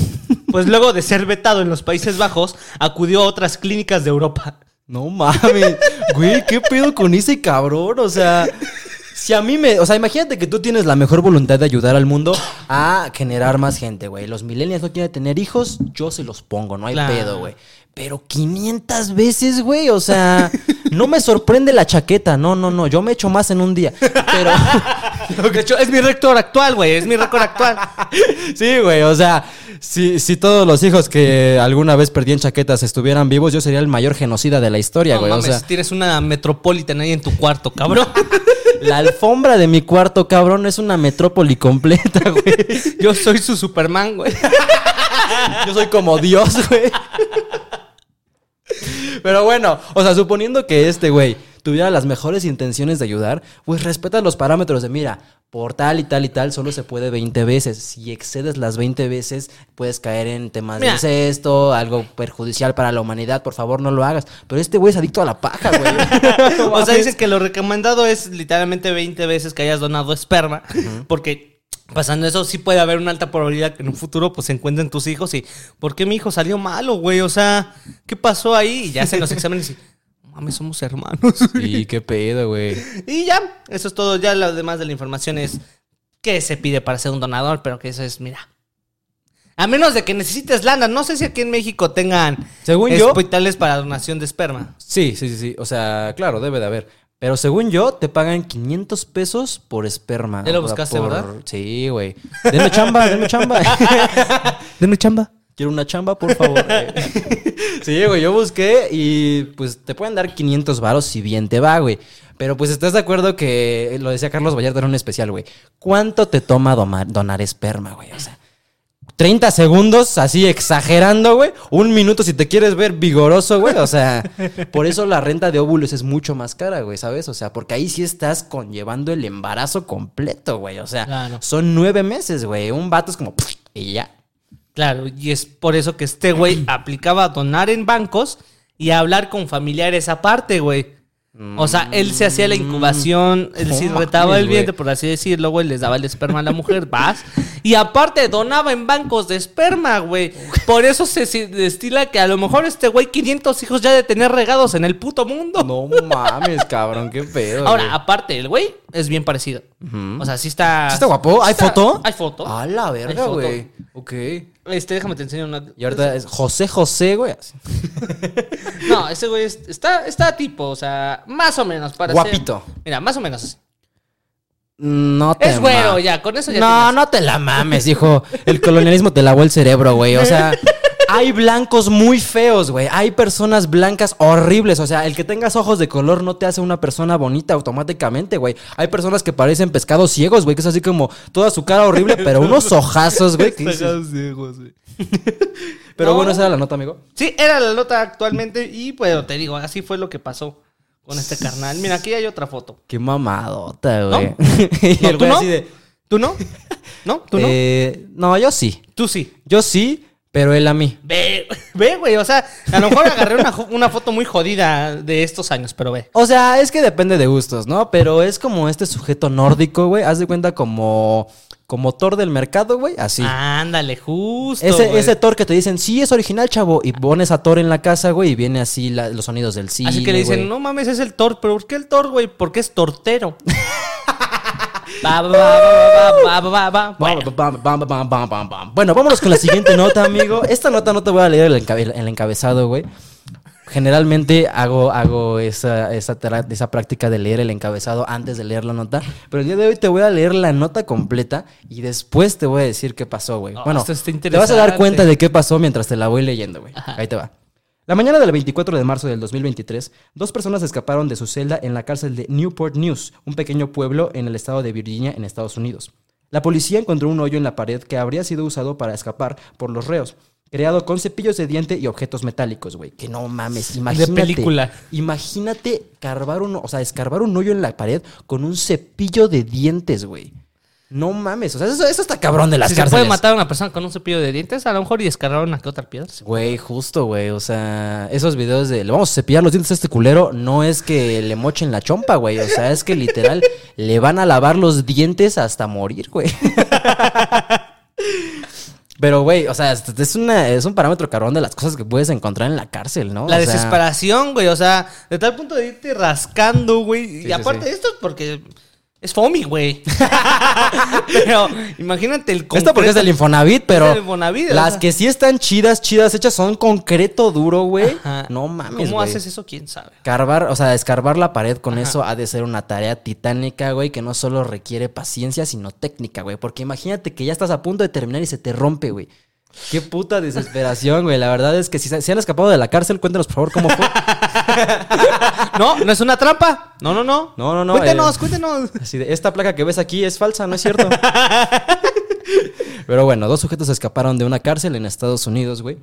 Pues luego de ser vetado en los Países Bajos, acudió a otras clínicas de Europa. No mames. Güey, ¿qué pedo con ese cabrón? O sea, si a mí me. O sea, imagínate que tú tienes la mejor voluntad de ayudar al mundo a generar más gente, güey. Los millennials no quieren tener hijos, yo se los pongo, no hay Claro. pedo, güey. Pero 500 veces, güey. O sea, no me sorprende la chaqueta. No, no, no. Yo me echo más en un día. Pero. De hecho, es mi récord actual, güey. Es mi récord actual. Sí, güey, o sea, si, si todos los hijos que alguna vez perdían chaquetas estuvieran vivos, yo sería el mayor genocida de la historia, No güey. mames, o sea, tienes una Metropolitan ahí en tu cuarto, cabrón. la alfombra de mi cuarto, cabrón, es una metrópoli completa, güey. Yo soy su Superman, güey. Yo soy como Dios, güey. Pero bueno, o sea, suponiendo que este güey tuviera las mejores intenciones de ayudar, pues respeta los parámetros de, mira, por tal y tal y tal solo se puede 20 veces. Si excedes las 20 veces, puedes caer en temas de incesto, algo perjudicial para la humanidad. Por favor, no lo hagas. Pero este güey es adicto a la paja, güey. O sea, dicen que lo recomendado es literalmente 20 veces que hayas donado esperma, porque pasando eso sí puede haber una alta probabilidad que en un futuro pues se encuentren tus hijos y ¿por qué mi hijo salió malo, güey? O sea, ¿qué pasó ahí? Y ya hacen los exámenes y mames, somos hermanos. Sí, qué pedo, güey. y ya, eso es todo, ya lo demás de la información es qué se pide para ser un donador, pero que eso es, mira. A menos de que necesites lana, no sé si aquí en México tengan Según yo- hospitales para donación de esperma. Sí, sí, sí, sí. O sea, claro, debe de haber. Pero según yo, te pagan 500 pesos por esperma. ¿Ya lo buscaste, por- verdad? Sí, güey. Denme chamba, denme chamba. Deme chamba. Quiero una chamba, por favor. sí, güey, yo busqué y pues te pueden dar 500 varos si bien te va, güey. Pero pues estás de acuerdo que lo decía Carlos Vallarta en un especial, güey. ¿Cuánto te toma doma- donar esperma, güey? O sea, 30 segundos, así exagerando, güey. Un minuto si te quieres ver vigoroso, güey. O sea, por eso la renta de óvulos es mucho más cara, güey, ¿sabes? O sea, porque ahí sí estás conllevando el embarazo completo, güey. O sea, Claro. son nueve meses, güey. Un vato es como... Y ya. Claro, y es por eso que este güey aplicaba a donar en bancos y a hablar con familiares aparte, güey. O sea, él se hacía la incubación, él sí No retaba el vientre, por así decirlo, güey, les daba el esperma a la mujer, vas. Y aparte donaba en bancos de esperma, güey. Por eso se destila que a lo mejor este güey 500 hijos ya de tener regados en el puto mundo. No mames, cabrón, qué pedo. Ahora, güey. aparte, el güey es bien parecido. O sea, sí está... ¿Sí está guapo? ¿Hay está- foto? Hay foto. A la verga, güey. Ok. Este, déjame te enseño una... Y ahorita es José José, güey. así. No, ese güey es- está, está tipo, o sea, más o menos para Guapito. ser- Mira, más o menos así. No te Es güero, ma- ya, con eso ya No, tienes. no te la mames, hijo. El colonialismo te lavó el cerebro, güey. O sea, hay blancos muy feos, güey. Hay personas blancas horribles. O sea, el que tengas ojos de color no te hace una persona bonita automáticamente, güey. Hay personas que parecen pescados ciegos, güey, que es así como toda su cara horrible, pero unos ojazos, güey. que dices- Pero No. bueno, esa era la nota, amigo. Sí, era la nota actualmente y pues te digo, así fue lo que pasó con este carnal. Mira, aquí hay otra foto. Qué mamadota, güey. ¿No? y No, el ¿tú güey no? así de. ¿Tú no? ¿No? ¿Tú no? eh, no, yo sí. Tú sí. Yo sí, Pero él a mí. Ve, ve, güey. O sea, a lo mejor agarré una, una foto muy jodida de estos años, pero ve. O sea, es que depende de gustos, ¿no? Pero es como este sujeto nórdico, güey. Haz de cuenta como, como Thor del mercado, güey. Así. Ándale, justo. ese, güey. ese Thor que te dicen, sí, es original, chavo. Y pones a Thor en la casa, güey, y viene así la- los sonidos del cine. Así que le dicen, güey. no mames, es el Thor. ¿Pero por qué el Thor, güey? Porque es tortero. Bueno, Bam, bam, bam, bam, bam, bam, bam. Bueno, vámonos con la siguiente nota, amigo. Esta nota no te voy a leer el, encabe- el encabezado, güey. Generalmente hago, hago esa, esa, práctica de leer el encabezado antes de leer la nota. Pero el día de hoy te voy a leer la nota completa y después te voy a decir qué pasó, güey. Oh, bueno, esto está te vas a dar cuenta de qué pasó mientras te la voy leyendo, güey. Ahí te va. La mañana del 24 de marzo del 2023, dos personas escaparon de su celda en la cárcel de Newport News, un pequeño pueblo en el estado de Virginia, en Estados Unidos. La policía encontró un hoyo en la pared que habría sido usado para escapar por los reos, creado con cepillos de diente y objetos metálicos, güey. Que no mames, imagínate. película. Imagínate carvar un, o sea, escarbar un hoyo en la pared con un cepillo de dientes, güey. No mames, o sea, eso, eso está cabrón de las si se puede matar a una persona con un cepillo de dientes, a lo mejor y descargar una que otra piedra. Güey, justo, güey. O sea, esos videos de le vamos a cepillar los dientes a este culero, no es que le mochen la chompa, güey. O sea, es que literal le van a lavar los dientes hasta morir, güey. Pero, güey, o sea, es, una, es un parámetro cabrón de las cosas que puedes encontrar en la cárcel, ¿no? La O sea, desesperación, güey. O sea, de tal punto de irte rascando, güey. Sí, y sí, aparte sí. esto es porque es foamy, güey. pero imagínate el Esto porque es del Infonavit, pero Es del Infonavit, o las sea. que sí están chidas, chidas, hechas son concreto duro, güey. No mames, ¿Cómo haces eso? ¿Quién sabe? Carbar, o sea, escarbar la pared con eso ha de ser una tarea titánica, güey, que no solo requiere paciencia, sino técnica, güey. Porque imagínate que ya estás a punto de terminar y se te rompe, güey. Qué puta desesperación, güey. La verdad es que si se han escapado de la cárcel, cuéntanos, por favor, cómo fue. No, no es una trampa. No, no, no. No, no, no, Cuéntenos, eh. cuéntenos. Así de, esta placa que ves aquí es falsa, ¿no es cierto? Pero bueno, dos sujetos escaparon de una cárcel en Estados Unidos, güey.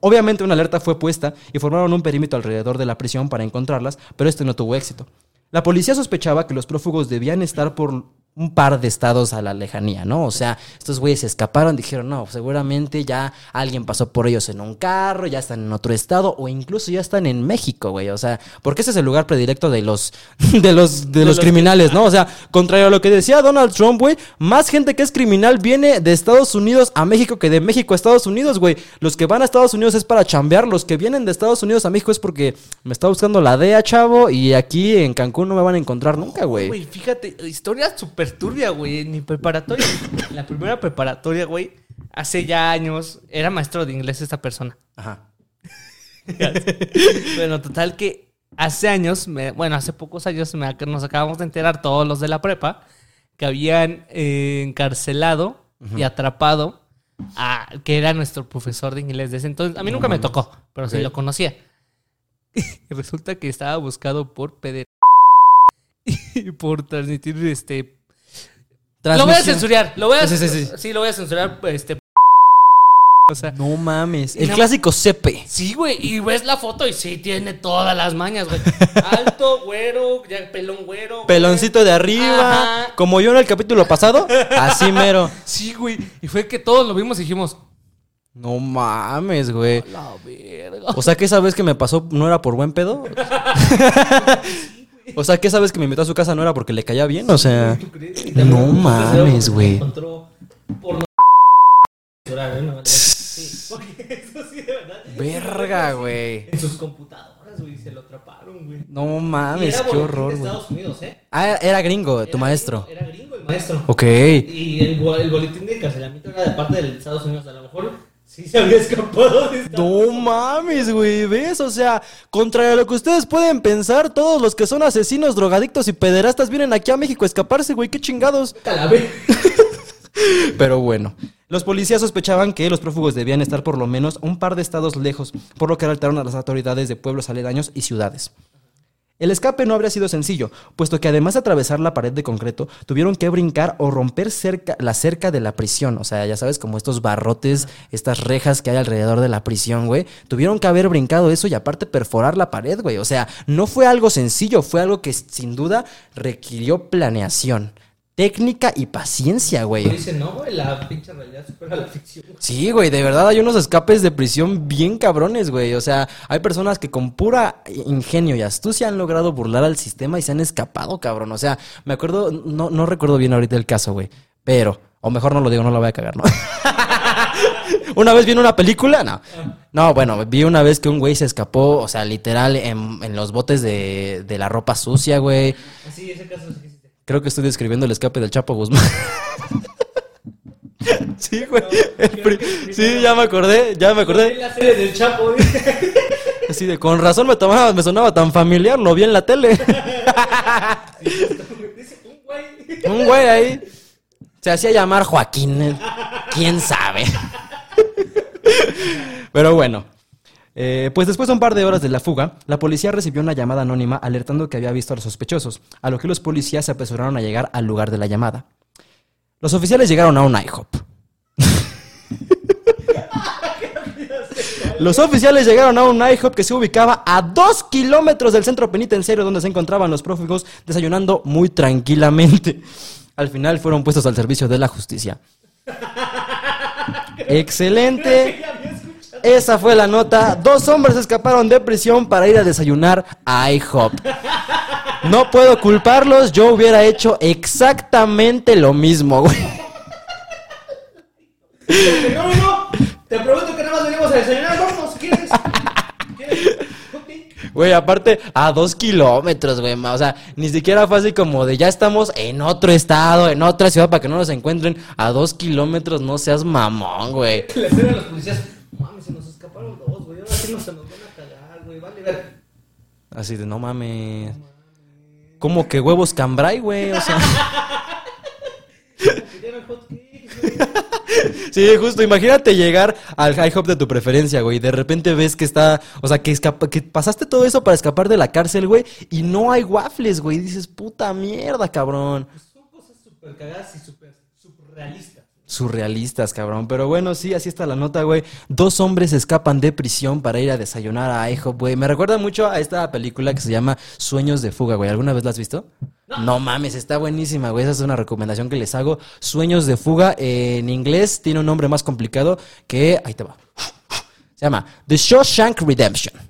Obviamente una alerta fue puesta y formaron un perímetro alrededor de la prisión para encontrarlas, pero este no tuvo éxito. La policía sospechaba que los prófugos debían estar por un par de estados a la lejanía, ¿no? O sea, estos güeyes se escaparon, dijeron, no, seguramente ya alguien pasó por ellos en un carro, ya están en otro estado o incluso ya están en México, güey. O sea, porque ese es el lugar predilecto de los de los de, los, los criminales, ¿no? O sea, contrario a lo que decía Donald Trump, güey, más gente que es criminal viene de Estados Unidos a México que de México a Estados Unidos, güey. Los que van a Estados Unidos es para chambear, los que vienen de Estados Unidos a México es porque me está buscando la DEA, chavo, y aquí en Cancún no me van a encontrar nunca, güey. Güey, fíjate, historia súper turbia, güey. En mi preparatoria, en la primera preparatoria, güey, hace ya años, era maestro de inglés esta persona. Ajá. bueno, total que hace años, me- bueno, hace pocos años me nos acabamos de enterar todos los de la prepa que habían eh, encarcelado y atrapado a que era nuestro profesor de inglés de ese entonces. A mí nunca me tocó, pero sí lo conocía. Resulta que estaba buscado por PD y por transmitir este lo voy a censurar, lo voy a Sí, sí, sí. sí, lo voy a censurar este o sea, No mames. El no- clásico Cepe. Sí, güey, y ves la foto y sí tiene todas las mañas, güey. Alto, güero, ya pelón güero. güey. Peloncito de arriba. Ajá. Como yo en el capítulo pasado. Así mero. Sí, güey. Y fue que todos lo vimos y dijimos, No mames, güey. la verga. O sea que esa vez que me pasó no era por buen pedo. o sea que esa vez que me invitó a su casa no era porque le caía bien. O sea. No mames, güey. Verga, güey. En sus computadoras, güey, se lo atraparon, güey. No mames, qué horror, güey. Estados Unidos, ¿eh? Ah, era gringo, tu maestro. Era gringo el maestro. Ok. Y el boletín de encarcelamiento era de parte de Estados Unidos. A lo mejor sí se había escapado de Estados No mames, güey, ¿ves? O sea, contrario a lo que ustedes pueden pensar, todos los que son asesinos, drogadictos y pederastas vienen aquí a México a escaparse, güey, qué chingados. Calabé. Pero bueno, los policías sospechaban que los prófugos debían estar por lo menos un par de estados lejos, por lo que alertaron a las autoridades de pueblos aledaños y ciudades. El escape no habría sido sencillo, puesto que además de atravesar la pared de concreto, tuvieron que brincar o romper cerca, la cerca de la prisión. O sea, ya sabes, como estos barrotes, estas rejas que hay alrededor de la prisión, güey. Tuvieron que haber brincado eso y aparte perforar la pared, güey. O sea, no fue algo sencillo, fue algo que sin duda requirió planeación técnica y paciencia, güey. Dice, no, güey, la pinche realidad supera la ficción. Sí, güey, de verdad hay unos escapes de prisión bien cabrones, güey. O sea, hay personas que con pura ingenio y astucia han logrado burlar al sistema y se han escapado, cabrón. O sea, me acuerdo, no, no recuerdo bien ahorita el caso, güey. Pero, o mejor no lo digo, no lo voy a cagar, ¿no? una vez vi una película, no. No, bueno, vi una vez que un güey se escapó, o sea, literal, en, en los botes de, de la ropa sucia, güey. Sí, ese caso sí. Creo que estoy describiendo el escape del Chapo Guzmán. sí, güey. Sí, ya me acordé, ya me acordé. la serie del Chapo. Así de, con razón me tomaba, me sonaba tan familiar, lo vi en la tele. Dice, un güey. Un güey ahí se hacía llamar Joaquín. eh, ¿Quién sabe? Pero bueno. Eh, pues después de un par de horas de la fuga, la policía recibió una llamada anónima alertando que había visto a los sospechosos, a lo que los policías se apresuraron a llegar al lugar de la llamada. Los oficiales llegaron a un IHOP. Los oficiales llegaron a un IHOP que se ubicaba a dos kilómetros del centro penitenciario donde se encontraban los prófugos desayunando muy tranquilamente. Al final fueron puestos al servicio de la justicia. Excelente. Esa fue la nota. Dos hombres escaparon de prisión para ir a desayunar a IHOP. No puedo culparlos, yo hubiera hecho exactamente lo mismo, güey. No, no, no. Te prometo que nada más venimos a desayunar. Vamos, ¿quieres? ¿Quieres? Güey, aparte, a dos kilómetros, güey. O sea, ni siquiera fue así como de ya estamos en otro estado, en otra ciudad para que no nos encuentren. A dos kilómetros, no seas mamón, güey. Le a los policías, mami, se nos escaparon dos, güey. Ahora sí nos se nos van a cagar, güey. Vale, ver. Así de no mames. ¿Cómo que huevos cambray, güey? O sea. Sí, justo, imagínate llegar al high hop de tu preferencia, güey. y De repente ves que está, o sea, que, que pasaste todo eso para escapar de la cárcel, güey, y no hay waffles, güey. Y dices, puta mierda, cabrón. Son cosas súper cagadas y súper surrealistas. Surrealistas, cabrón. Pero bueno, sí, así está la nota, güey. Dos hombres escapan de prisión para ir a desayunar a IHOP, güey. Me recuerda mucho a esta película que se llama Sueños de Fuga, güey. ¿Alguna vez la has visto? No, mames, está buenísima, güey. Esa es una recomendación que les hago. Sueños de Fuga. eh, en inglés tiene un nombre más complicado que... Ahí te va. Se llama The Shawshank Redemption.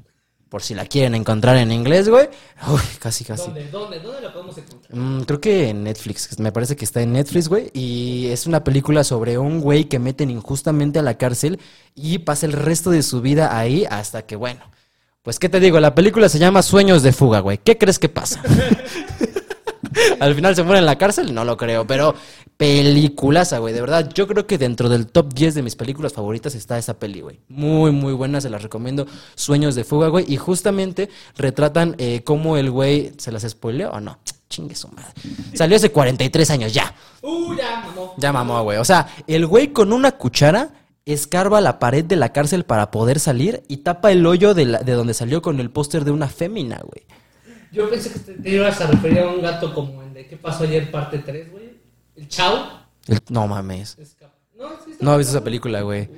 Por si la quieren encontrar en inglés, güey. Uy, casi, casi. ¿Dónde? ¿Dónde? ¿Dónde la podemos encontrar? Mm, creo que en Netflix, me parece que está en Netflix, güey. Y es una película sobre un güey que meten injustamente a la cárcel y pasa el resto de su vida ahí hasta que, bueno. Pues, ¿qué te digo? La película se llama Sueños de Fuga, güey. ¿Qué crees que pasa? Al final se muere en la cárcel, no lo creo, pero peliculaza, güey. De verdad, yo creo que dentro del top 10 de mis películas favoritas está esa peli, güey. Muy, muy buena, se las recomiendo. Sueños de fuga, güey. Y justamente retratan eh, cómo el güey, ¿se las spoileó o no? Chingue su madre. Salió hace 43 años, ya. Uh, ya, mamó. Ya mamó, güey. O sea, el güey con una cuchara escarba la pared de la cárcel para poder salir y tapa el hoyo de, la- de donde salió con el póster de una fémina, güey. Yo pensé que te, te ibas a referir a un gato como el de ¿Qué pasó ayer? Parte 3, güey. El Chao. El- no mames. Escapa. No, sí No he visto esa película, güey.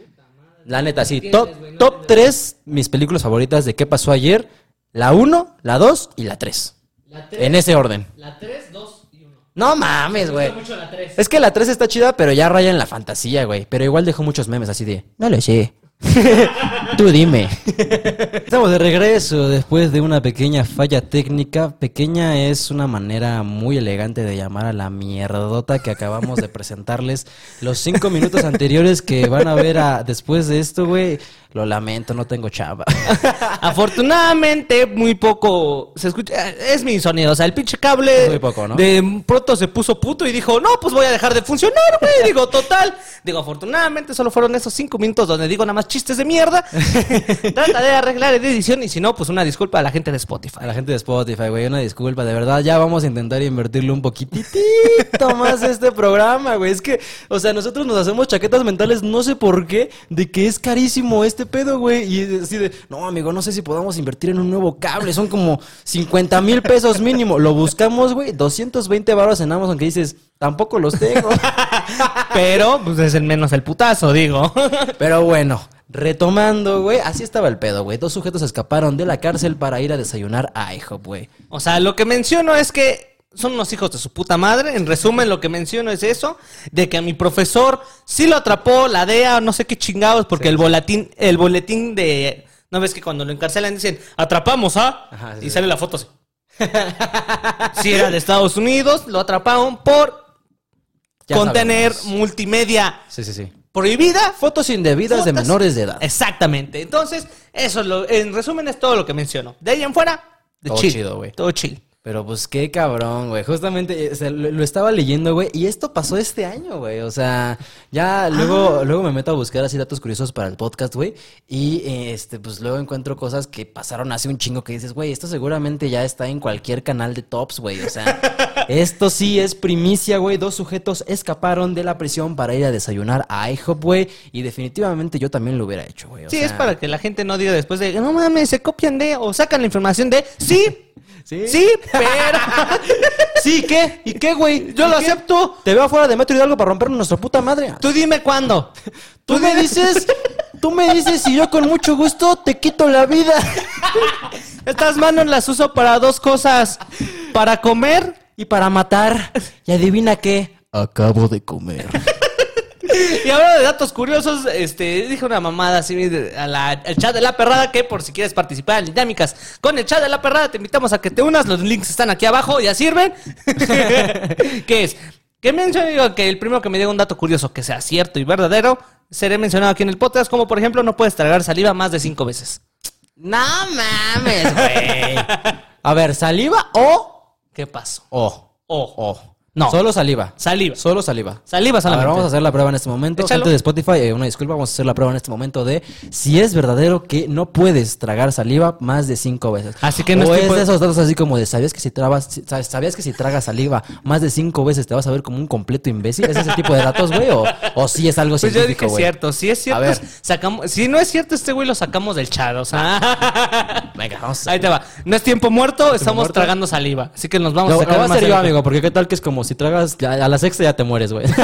La neta, sí. Top, no top entiendes. 3, mis películas favoritas de qué pasó ayer. La 1, la 2 y la 3. La 3, En ese orden. la 3, 2 y 1. No mames, Me güey. gusta mucho la 3. Es que la 3 está chida, pero ya raya en la fantasía, güey. Pero igual dejó muchos memes así de, no lo sé. Tú dime. Estamos de regreso después de una pequeña falla técnica. Pequeña es una manera muy elegante de llamar a la mierdota que acabamos de presentarles. Los cinco minutos anteriores que van a ver a- después de esto, güey. Lo lamento, no tengo chava. Afortunadamente, muy poco se escucha. Es mi sonido. O sea, el pinche cable. Muy poco, ¿no? De pronto se puso puto y dijo, no, pues voy a dejar de funcionar, güey. Digo, total. Digo, afortunadamente solo fueron esos cinco minutos donde digo nada más chistes de mierda. Trataré de arreglar en edición y si no, pues una disculpa a la gente de Spotify. A la gente de Spotify, güey, una disculpa, de verdad, ya vamos a intentar invertirle un poquitito más a este programa, güey. Es que, o sea, nosotros nos hacemos chaquetas mentales, no sé por qué, de que es carísimo este pedo, güey. Y así de, no, amigo, no sé si podamos invertir en un nuevo cable, son como 50 mil pesos mínimo. Lo buscamos, güey, 220 baros en Amazon que dices, tampoco los tengo. Pero, pues es el menos el putazo, digo. Pero bueno, retomando, güey, así estaba el pedo, güey. Dos sujetos escaparon de la cárcel para ir a desayunar a IHOP, güey. O sea, lo que menciono es que son unos hijos de su puta madre. En resumen, lo que menciono es eso, de que a mi profesor sí lo atrapó la DEA, no sé qué chingados, porque el boletín, el boletín de... ¿No ves que cuando lo encarcelan dicen, atrapamos, ah? Ajá, sí, y sí. sale la foto así. si era de Estados Unidos, lo atraparon por Ya contener sabemos. multimedia Sí, sí, sí. prohibida. Fotos indebidas de menores de edad. Exactamente. Entonces, eso es lo, en resumen es todo lo que menciono. De ahí en fuera, de Todo chill. chido, güey. Todo chill. Pero pues qué cabrón, güey. Justamente eh, o sea, lo, lo estaba leyendo, güey. Y esto pasó este año, güey. O sea, ya luego, luego me meto a buscar así datos curiosos para el podcast, güey. Y este, pues luego encuentro cosas que pasaron hace un chingo que dices, güey, esto seguramente ya está en cualquier canal de tops, güey. O sea, esto sí es primicia, güey. Dos sujetos escaparon de la prisión para ir a desayunar a IHOP, güey. Y definitivamente yo también lo hubiera hecho, güey. Sí, sea, es para que la gente no diga después de, no mames, se copian de o sacan la información de, sí, Sí. sí, pero Sí, ¿qué? ¿Y qué, güey? Yo ¿Y lo qué? acepto. Te veo afuera de Metro Hidalgo para rompernos nuestra puta madre. tú dime cuándo. Tú me dices, tú me dices y yo con mucho gusto te quito la vida. Estas manos las uso para dos cosas, para comer Y para matar. Y adivina qué. Acabo de comer. Y ahora de datos curiosos, este, dije una mamada así a la- al chat de la perrada que por si quieres participar en dinámicas con el chat de la perrada te invitamos a que te unas, los links están aquí abajo, ya sirven. ¿Qué es? Que menciono que el primero que me diga un dato curioso que sea cierto y verdadero, seré mencionado aquí en el podcast, como por ejemplo no puedes tragar saliva más de cinco veces. No mames, güey. A ver, ¿saliva o ¿Qué pasó? o? O. O. No. Solo saliva. Saliva. Solo saliva. Saliva A ver, solamente. vamos a hacer la prueba en este momento. Échalo. Gente de Spotify, eh, una disculpa, vamos a hacer la prueba en este momento de si es verdadero que no puedes tragar saliva más de cinco veces. Así que no o es tipo de esos datos así como de ¿sabías que si trabas, si- sabías que si tragas saliva más de cinco veces te vas a ver como un completo imbécil? ¿Es ese tipo de datos, güey? O, o sí es algo Pues yo científico, dije güey. cierto, si es cierto, A ver. sacamos, si no es cierto este güey lo sacamos del chat, o sea. Venga, vamos. Ahí te va. No es tiempo muerto, estamos muerto? tragando saliva. Así que nos vamos Lo, a lo sacar voy a hacer yo, amigo, porque qué tal que es como si tragas a la sexta ya te mueres, güey.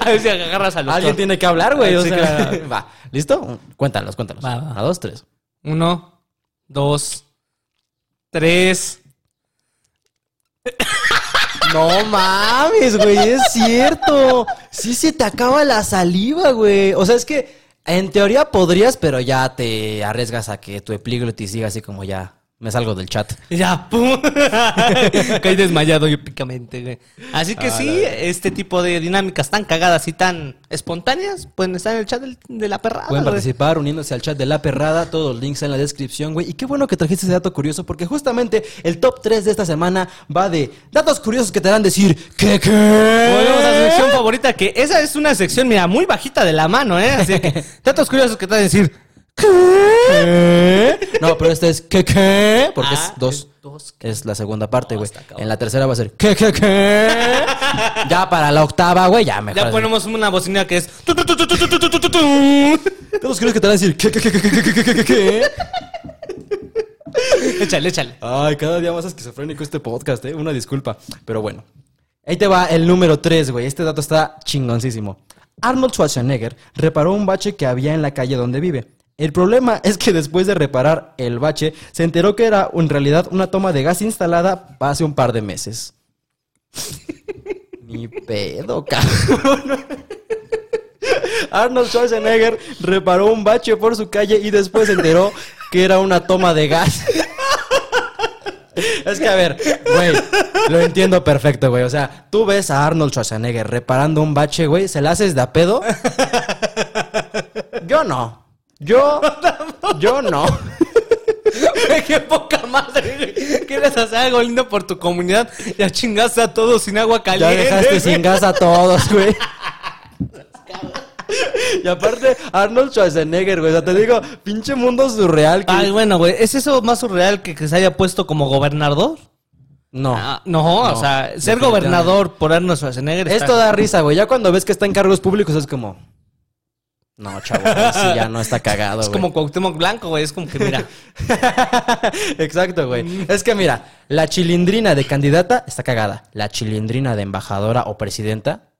A ver si agarras al doctor. Alguien tiene que hablar, güey. Ah, O sea, va. ¿Listo? Cuéntalos, cuéntalos. Va, va. A dos, tres. Uno, dos, tres. No mames, güey, es cierto. Sí se te acaba la saliva, güey. O sea, es que en teoría podrías, pero ya te arriesgas a que tu epiglotis siga así como ya. Me salgo del chat. Ya, pum. Caí desmayado épicamente, güey. Así que Ah, sí, este tipo de dinámicas tan cagadas y tan espontáneas pueden estar en el chat del- de la perrada. Pueden güey. participar uniéndose al chat de La Perrada, todos los links en la descripción, güey. Y qué bueno que trajiste ese dato curioso, porque justamente el top 3 de esta semana va de datos curiosos que te harán decir, ¿qué, qué? Volvemos a la sección favorita, que esa es una sección, mira, muy bajita de la mano, ¿eh? Así que, datos curiosos que te van a decir. No, pero esta es ¿qué qué? Porque es dos. Es, es la segunda parte, güey. En la tercera va a ser ¿qué qué qué? ya para la octava, güey, ya mejor. Ya ponemos una bocina que es. ¿Todos crees que te van a decir ¿qué qué qué qué qué qué qué qué? échale, échale. Ay, cada día más esquizofrénico este podcast, ¿eh? Una disculpa. Pero bueno. Ahí te va el número 3, güey. Este dato está chingoncísimo. Arnold Schwarzenegger reparó un bache que había en la calle donde vive el problema es que después de reparar el bache, se enteró que era en realidad una toma de gas instalada hace un par de meses. Ni pedo, cabrón. Arnold Schwarzenegger reparó un bache por su calle y después se enteró que era una toma de gas. Es que, a ver, güey, lo entiendo perfecto, güey. O sea, tú ves a Arnold Schwarzenegger reparando un bache, güey, ¿se la haces de a pedo? Yo no. Yo, yo no. Qué poca madre. Quieres hacer algo lindo por tu comunidad. Ya chingaste a todos sin agua Ya caliente. dejaste güey. sin gas a todos, güey. Y aparte, Arnold Schwarzenegger, güey. O sea, te digo, pinche mundo surreal. Que... Ay, bueno, güey. ¿Es eso más surreal que que se haya puesto como gobernador? no. Ah, no, No, o sea, ser gobernador por Arnold Schwarzenegger. está- Esto da risa, güey. Ya cuando ves que está en cargos públicos es como... No, chavo, sí ya no está cagado, Es güey. como Cuauhtémoc Blanco, güey. Es como que, mira. Exacto, güey. Es que mira, la chilindrina de candidata está cagada. La chilindrina de embajadora o presidenta.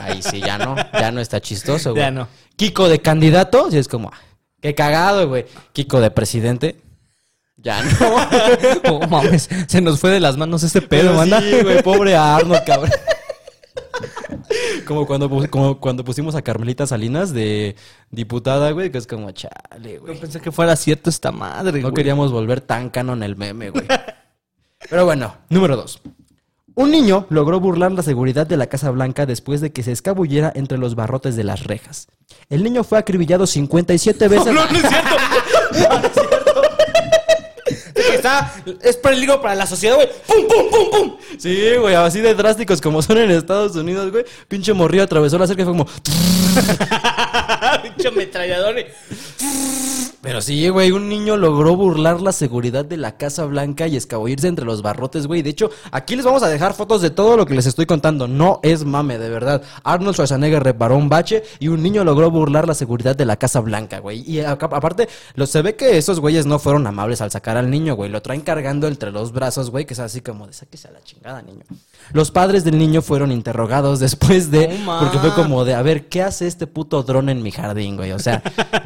Ahí sí, ya no. Ya no está chistoso, güey. Ya no. Kiko de candidato, sí es como, ah, qué cagado, güey. Kiko de presidente. Ya no. Oh, mames, se nos fue de las manos ese pedo, Pero manda. Sí, güey, pobre Arnold, cabrón. Como cuando, como cuando pusimos a Carmelita Salinas de diputada, güey, que es como chale, Yo güey. pensé que fuera cierto esta madre, No güey. queríamos volver tan canon el meme, güey. Pero bueno, número dos. Un niño logró burlar la seguridad de la Casa Blanca después de que se escabullera entre los barrotes de las rejas. El niño fue acribillado 57 veces. No, no. No, no es cierto. Está, es peligro para la sociedad, güey. ¡Pum, pum, pum, pum! Sí, güey, así de drásticos como son en Estados Unidos, güey. Pinche morrillo atravesó la cerca y fue como... Pinche ametrallador. Pero sí, güey, un niño logró burlar la seguridad de la Casa Blanca y escabullirse entre los barrotes, güey. De hecho, aquí les vamos a dejar fotos de todo lo que les estoy contando. No es mame, de verdad. Arnold Schwarzenegger reparó un bache y un niño logró burlar la seguridad de la Casa Blanca, güey. Y acá- aparte, lo, se ve que esos güeyes no fueron amables al sacar al niño, güey. Lo traen cargando entre los brazos, güey, que es así como de sáquese a la chingada, niño. Los padres del niño fueron interrogados después de... Porque fue como de, a ver, ¿qué hace este puto dron en mi jardín, güey? O sea,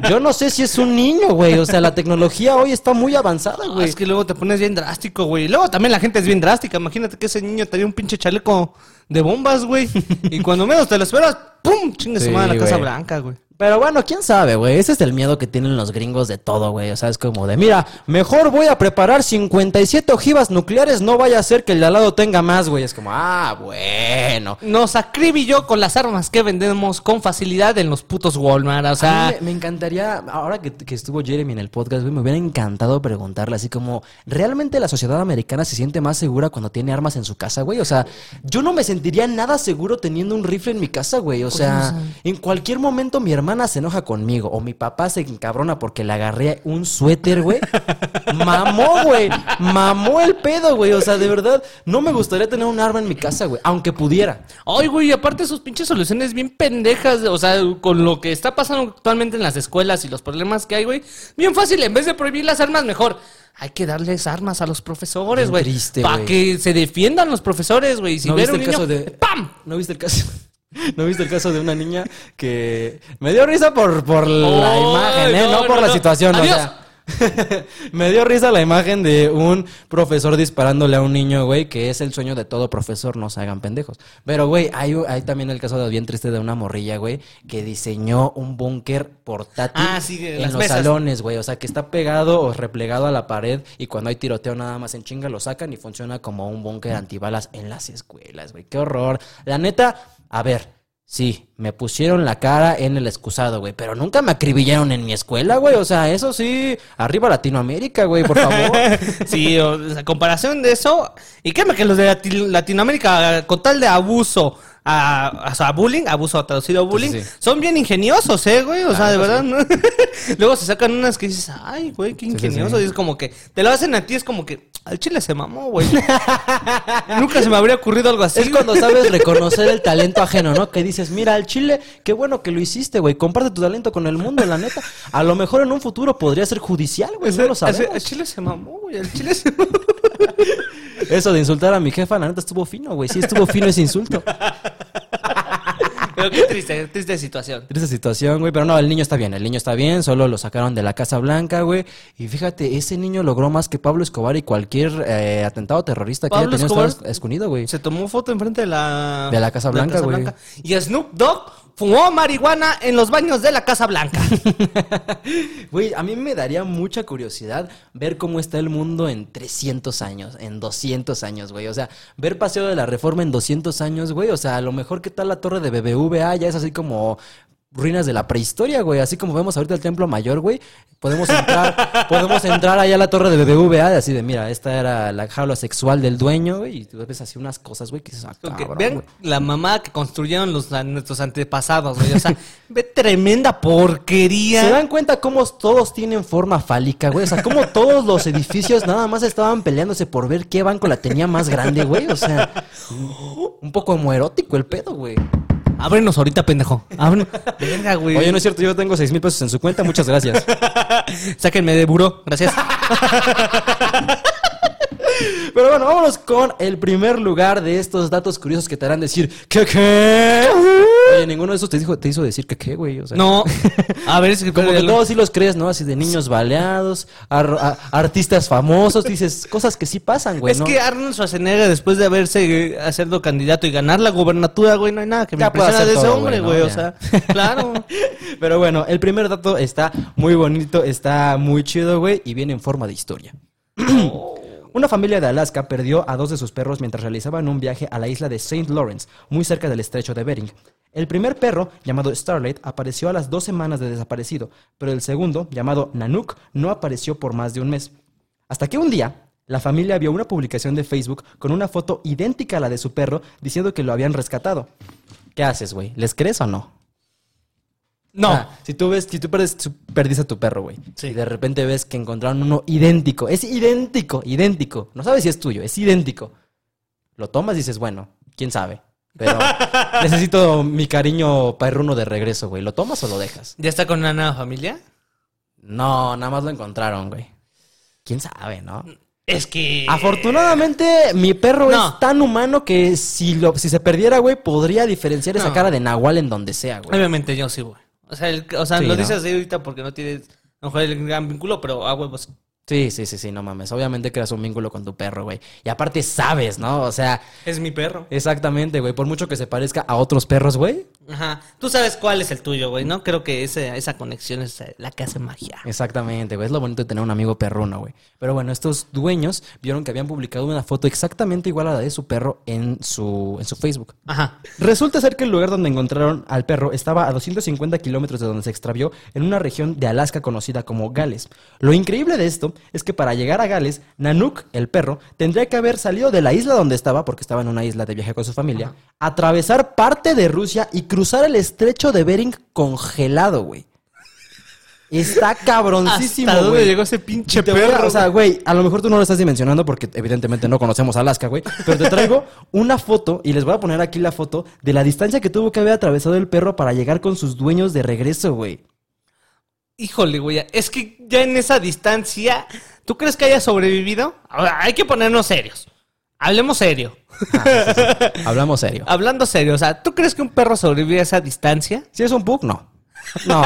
yo no sé si es un niño, güey. O sea, la tecnología hoy está muy avanzada, Ah, güey. es que luego te pones bien drástico, güey. Luego también la gente es bien drástica. Imagínate que ese niño tenía un pinche chaleco de bombas, güey. y cuando menos te lo esperas, ¡pum! Chingue su Sí, madre la Casa güey. Blanca, güey. Pero bueno, quién sabe, güey. Ese es el miedo que tienen los gringos de todo, güey. O sea, es como de, mira, mejor voy a preparar 57 ojivas nucleares, no vaya a ser que el de al lado tenga más, güey. Es como, ah, bueno. Nos acribilló con las armas que vendemos con facilidad en los putos Walmart. O A sea, mí me, me encantaría, ahora que, que estuvo Jeremy en el podcast, güey, me hubiera encantado preguntarle así como, ¿realmente la sociedad americana se siente más segura cuando tiene armas en su casa, güey? O sea, yo no me sentiría nada seguro teniendo un rifle en mi casa, güey. O sea, en cualquier momento mi hermana se enoja conmigo o mi papá se encabrona porque le agarré un suéter, güey. Mamó, güey. Mamó el pedo, güey. O sea, de verdad, no me gustaría tener un arma en mi casa, güey, aunque pudiera. Ay, güey, y aparte sus pinches soluciones bien pendejas, o sea, con lo que está pasando actualmente en las escuelas y los problemas que hay, güey. Bien fácil, en vez de prohibir las armas, mejor. Hay que darles armas a los profesores, güey. triste, Para que se defiendan los profesores, güey. Si ¿No viste un el niño, caso de- ¡pam! ¿No viste el caso? ¿No viste el caso de una niña que me dio risa por, por la imagen, ¿eh? No, no, por no, la situación, Adiós. o sea. me dio risa la imagen de un profesor disparándole a un niño, güey, que es el sueño de todo profesor, no se hagan pendejos. Pero, güey, hay, hay también el caso de bien triste de una morrilla, güey, que diseñó un búnker portátil Ah, sí, en los mesas. salones, güey. O sea, que está pegado o replegado a la pared y cuando hay tiroteo nada más en chinga lo sacan y funciona como un búnker antibalas en las escuelas, güey. Qué horror. La neta, a ver, sí, me pusieron la cara en el excusado, güey, pero nunca me acribillaron en mi escuela, güey. O sea, eso sí, arriba Latinoamérica, güey, por favor. Sí, o sea, comparación de eso. Y créeme que los de Lati- Latinoamérica, con tal de abuso a, sea, bullying, abuso traducido a bullying, sí, son bien ingeniosos, ¿eh, güey? O sea, de verdad, ¿no? Luego se sacan unas que dices, ay, güey, qué ingenioso. sí. Y es como que te lo hacen a ti, es como que al chile se mamó, güey. Nunca se me habría ocurrido algo así. Es cuando sabes reconocer el talento ajeno, ¿no? Que dices, mira, al chile, qué bueno que lo hiciste, güey. Comparte tu talento con el mundo, la neta. A lo mejor en un futuro podría ser judicial, güey. No lo Ese- Al sabemos. chile se mamó, güey. Al chile se mamó. Eso de insultar a mi jefa, la neta estuvo fino, güey. Sí, estuvo fino ese insulto. Pero qué triste, triste situación. Triste situación, güey. Pero no, el niño está bien. El niño está bien. Solo lo sacaron de la Casa Blanca, güey. Y fíjate, ese niño logró más que Pablo Escobar y cualquier eh, atentado terrorista que haya Pablo tenido Escobar- Estados- güey. Se tomó foto enfrente de la... De la Casa Blanca, güey. Y Snoop Dogg fumó marihuana en los baños de la Casa Blanca. Güey, a mí me daría mucha curiosidad ver cómo está el mundo en 300 años, en 200 años, güey. O sea, ver Paseo de la Reforma en 200 años, güey. O sea, a lo mejor que tal la torre de BBVA ya es así como ruinas de la prehistoria, güey. Así como vemos ahorita el Templo Mayor, güey. Podemos entrar, podemos entrar allá a la torre de BBVA, de así de, mira, esta era la jaula sexual del dueño, güey. Y tú ves así unas cosas, güey, que dices, ah, Ok, cabrón, Vean güey. la mamá que construyeron los, nuestros antepasados, güey. O sea, ve tremenda porquería. ¿Se dan cuenta cómo todos tienen forma fálica, güey? O sea, cómo todos los edificios nada más estaban peleándose por ver qué banco la tenía más grande, güey. O sea, un poco homoerótico el pedo, güey. Ábrenos ahorita, pendejo. Ábrenos. Verga, güey. Oye, no es cierto, yo tengo seis mil pesos en su cuenta, muchas gracias. Sáquenme de buró. Gracias. Pero bueno, vámonos con el primer lugar de estos datos curiosos que te harán decir, ¿qué qué? Oye, ninguno de esos te, dijo, te hizo decir que qué, güey. O sea, No. A ver, es que Como que todos sí los crees, ¿no? Así de niños baleados, ar- a- artistas famosos, dices cosas que sí pasan, güey. Es ¿no? que Arnold Schwarzenegger, después de haberse eh, hacerlo candidato y ganar la gubernatura, güey, no hay nada que me impresiona de ese todo, hombre, güey. O sea, claro. Pero bueno, el primer dato está muy bonito, está muy chido, güey, y viene en forma de historia. Una familia de Alaska perdió a dos de sus perros mientras realizaban un viaje a la isla de St. Lawrence, muy cerca del estrecho de Bering. El primer perro, llamado Starlight, apareció a las dos semanas de desaparecido, pero el segundo, llamado Nanook, no apareció por más de un mes. Hasta que un día, la familia vio una publicación de Facebook con una foto idéntica a la de su perro diciendo que lo habían rescatado. ¿Qué haces, güey? ¿Les crees o no? No. Ah, si tú ves, si tú perdes- tú perdiste a tu perro, güey. Sí. Y de repente ves que encontraron uno idéntico. Es idéntico, idéntico. No sabes si es tuyo, es idéntico. Lo tomas y dices, bueno, quién sabe. Pero necesito mi cariño perruno de regreso, güey. ¿Lo tomas o lo dejas? ¿Ya está con una nueva familia? No, nada más lo encontraron, güey. ¿Quién sabe, no? Es que. Afortunadamente, mi perro No. es tan humano que si, lo, si se perdiera, güey, podría diferenciar esa cara de Nahual en donde sea, güey. Obviamente yo sí, güey. O sea, el- o sea Sí, lo ¿no? dices así ahorita porque no tienes a lo mejor el gran vínculo, pero a huevos. Sí, sí, sí, sí, no mames. Obviamente creas un vínculo con tu perro, güey. Y aparte sabes, ¿no? O sea, Es mi perro. exactamente, güey. Por mucho que se parezca a otros perros, güey. Ajá. Tú sabes cuál es el tuyo, güey, ¿no? Creo que ese- esa conexión es eh, la que hace magia. Exactamente, güey. Es lo bonito de tener un amigo perruno, güey. Pero bueno, estos dueños vieron que habían publicado una foto exactamente igual a la de su perro en su, en su Facebook. Ajá. Resulta ser que el lugar donde encontraron al perro estaba a 250 kilómetros de donde se extravió, en una región de Alaska conocida como Gales. Lo increíble de esto es que para llegar a Gales, Nanook, el perro, tendría que haber salido de la isla donde estaba, porque estaba en una isla de viaje con su familia, atravesar parte de Rusia y cruzar el estrecho de Bering congelado, güey. Está cabroncísimo, ¿Hasta dónde güey. llegó ese pinche Y te voy a- perro? o sea, güey, a lo mejor tú no lo estás dimensionando porque evidentemente no conocemos Alaska, güey. Pero te traigo una foto y les voy a poner aquí la foto de la distancia que tuvo que haber atravesado el perro para llegar con sus dueños de regreso, güey. Híjole, güey. Es que ya en esa distancia, ¿tú crees que haya sobrevivido? Ahora, hay que ponernos serios. Hablemos serio. Hablamos serio. Hablando serio, o sea, ¿tú crees que un perro sobrevive a esa distancia? Si es un pug, no. No.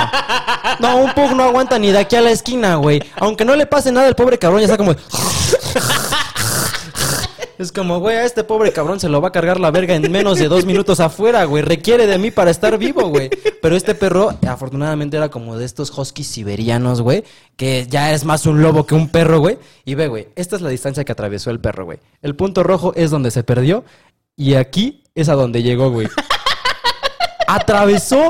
No, un pug no aguanta ni de aquí a la esquina, güey. Aunque no le pase nada, el pobre cabrón ya está como. Es como, güey, a este pobre cabrón se lo va a cargar la verga en menos de dos minutos afuera, güey. Requiere de mí para estar vivo, güey. Pero este perro, afortunadamente, era como de estos huskies siberianos, güey. Que ya es más un lobo que un perro, güey. Y ve, güey, esta es la distancia que atravesó el perro, güey. El punto rojo es donde se perdió. Y aquí es a donde llegó, güey. Atravesó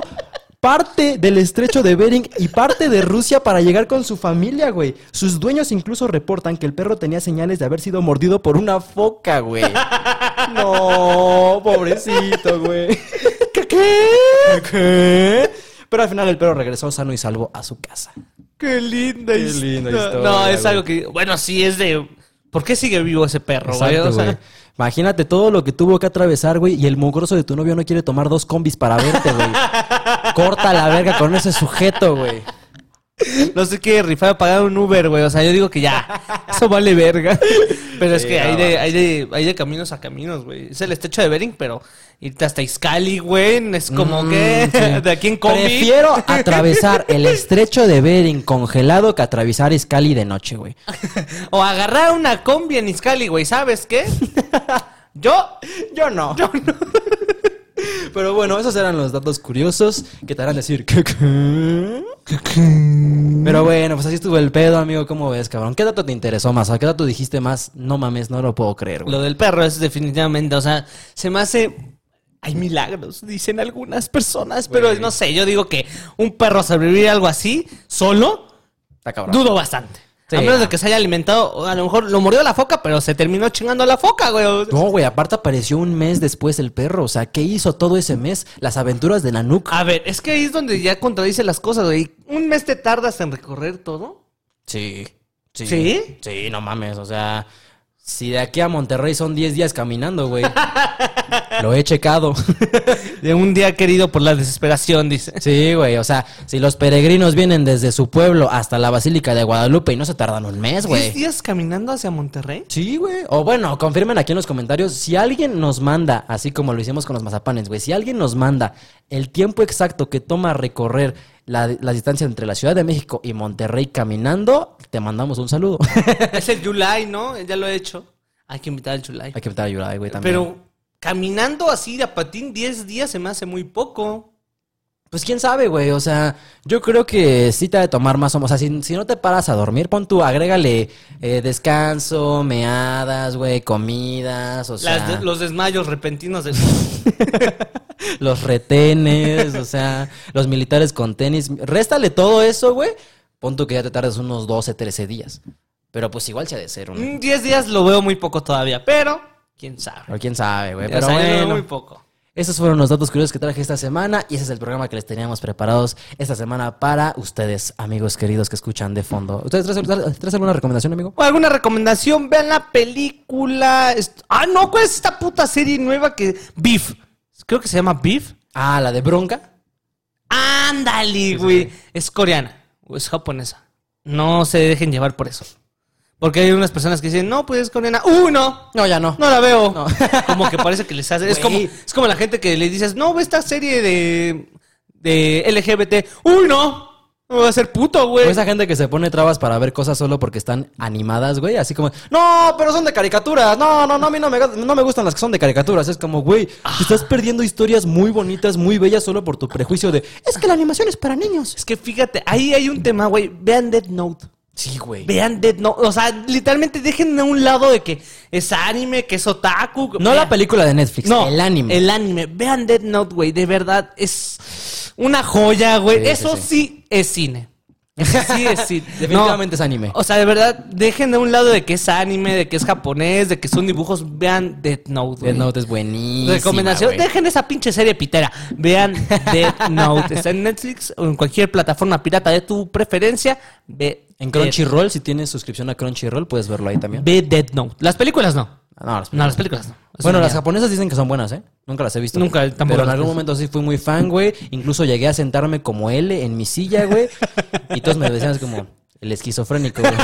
parte del estrecho de Bering y parte de Rusia para llegar con su familia, güey. Sus dueños incluso reportan que el perro tenía señales de haber sido mordido por una foca, güey. No, pobrecito, güey. ¿Qué? ¿Qué? ¿Qué? Pero al final el perro regresó sano y salvo a su casa. Qué linda Qué linda historia, No, es güey. algo que. Bueno, sí es de. ¿Por qué sigue vivo ese perro, güey? Exacto, O sea, güey. Imagínate todo lo que tuvo que atravesar, güey, y el mugroso de tu novio no quiere tomar dos combis para verte, güey. Corta la verga con ese sujeto, güey. No sé qué rifar pagar un Uber, güey. O sea, yo digo que ya. Eso vale verga. Pero es que no, hay de, hay, de, hay de caminos a caminos, güey. Es el estrecho de Bering, pero irte hasta Iscali, güey. Es como Mm, que. sí. De aquí en combi. Prefiero atravesar el estrecho de Bering congelado que atravesar Iscali de noche, güey. O agarrar una combi en Iscali, güey. ¿Sabes qué? Yo. Yo no. Pero bueno, esos eran los datos curiosos que te harán decir. Pero bueno, pues así estuvo el pedo, amigo. ¿Cómo ves, cabrón? ¿Qué dato te interesó más? ¿A qué dato dijiste más? No mames, no lo puedo creer, güey. Lo del perro es definitivamente, o sea, se me hace. Hay milagros, dicen algunas personas, pero no sé, yo digo que un perro sobrevivir algo así, solo, Está cabrón. dudo bastante. Sí, a menos de que se haya alimentado, a lo mejor lo mordió la foca, pero se terminó chingando a la foca, güey. No, güey, aparte apareció un mes después el perro. O sea, ¿qué hizo todo ese mes? Las aventuras de Nanook. A ver, es que ahí es donde ya contradice las cosas, güey. ¿Un mes te tardas en recorrer todo? Sí, sí. ¿Sí? Sí, no mames, o sea. Si de aquí a Monterrey son 10 días caminando, güey. Lo he checado. De un día querido por la desesperación, dice. Sí, güey. O sea, si los peregrinos vienen desde su pueblo hasta la Basílica de Guadalupe y no se tardan un mes, ¿10 güey. días caminando hacia Monterrey? Sí, güey. O bueno, confirmen aquí en los comentarios si alguien nos manda, así como lo hicimos con los mazapanes, güey. Si alguien nos manda el tiempo exacto que toma recorrer la, la distancia entre la Ciudad de México y Monterrey caminando, te mandamos un saludo. Es el July, ¿no? Ya lo he hecho. Hay que invitar al July. Hay que invitar a Yurai, güey, también. Pero caminando así de a patín 10 días se me hace muy poco. Pues quién sabe, güey. O sea, yo creo que sí te ha de tomar más o menos. O sea, si, si no te paras a dormir, pon tú, agrégale eh, descanso, meadas, güey, comidas, o sea, Las de- los desmayos repentinos de... los retenes, o sea, los militares con tenis. Réstale todo eso, güey. Pon tú que ya te tardes unos 12, 13 días. Pero pues igual se ha de ser un... Mm, 10 días lo veo muy poco todavía, pero quién sabe. Pero quién sabe, güey. O Pero sea, bueno. muy poco. Esos fueron los datos curiosos que traje esta semana y ese es el programa que les teníamos preparados esta semana para ustedes, amigos queridos que escuchan de fondo. ¿Ustedes traes, alguna recomendación, amigo? ¿O ¿Alguna recomendación? Vean la película. Ah, no, ¿cuál es esta puta serie nueva que. Beef. Creo que se llama Beef. Ah, la de Bronca. Ándale, güey. Es coreana. O es japonesa. No se dejen llevar por eso. Porque hay unas personas que dicen, no, pues es coreana. ¡Uy, no! No, ya no. No la veo. No. Como que parece que les hace. Es como, es como la gente que le dices, no, ve esta serie de, de LGBT. ¡Uy, no! Me voy a hacer puto, O güey. esa gente que se pone trabas para ver cosas solo porque están animadas, güey. Así como, no, pero son de caricaturas. No, no, no, a mí no me, no me gustan las que son de caricaturas. Es como, güey, te estás perdiendo historias muy bonitas, muy bellas solo por tu prejuicio de, es que la animación es para niños. Es que fíjate, ahí hay un tema, güey. Vean Dead Note. Sí, güey. Vean Dead Note. O sea, literalmente dejen a un lado de que es anime, que es otaku. No Vean- la película de Netflix, No, el anime. El anime. Vean Dead Note, güey. De verdad, es una joya, güey. Sí, Eso sí. sí, es cine. Eso sí es cine. Definitivamente es anime. O sea, de verdad, dejen de un lado de que es anime, de que es japonés, de que son dibujos. Vean Dead Note, güey. Death Note es buenísima, Recomendación, dejen esa pinche serie pitera. Vean Dead Note. Está en Netflix o en cualquier plataforma pirata de tu preferencia. Ve En Dead- Crunchyroll, si tienes suscripción a Crunchyroll, puedes verlo ahí también. Ve Dead Note. Las películas no. No, las No, las películas no. Es Bueno, las japonesas dicen que son buenas, ¿eh? Nunca las he visto. Nunca, tampoco Pero en algún momento sí fui muy fan, güey. Incluso llegué a sentarme como L en mi silla, güey. y todos me decían así como el esquizofrénico, güey.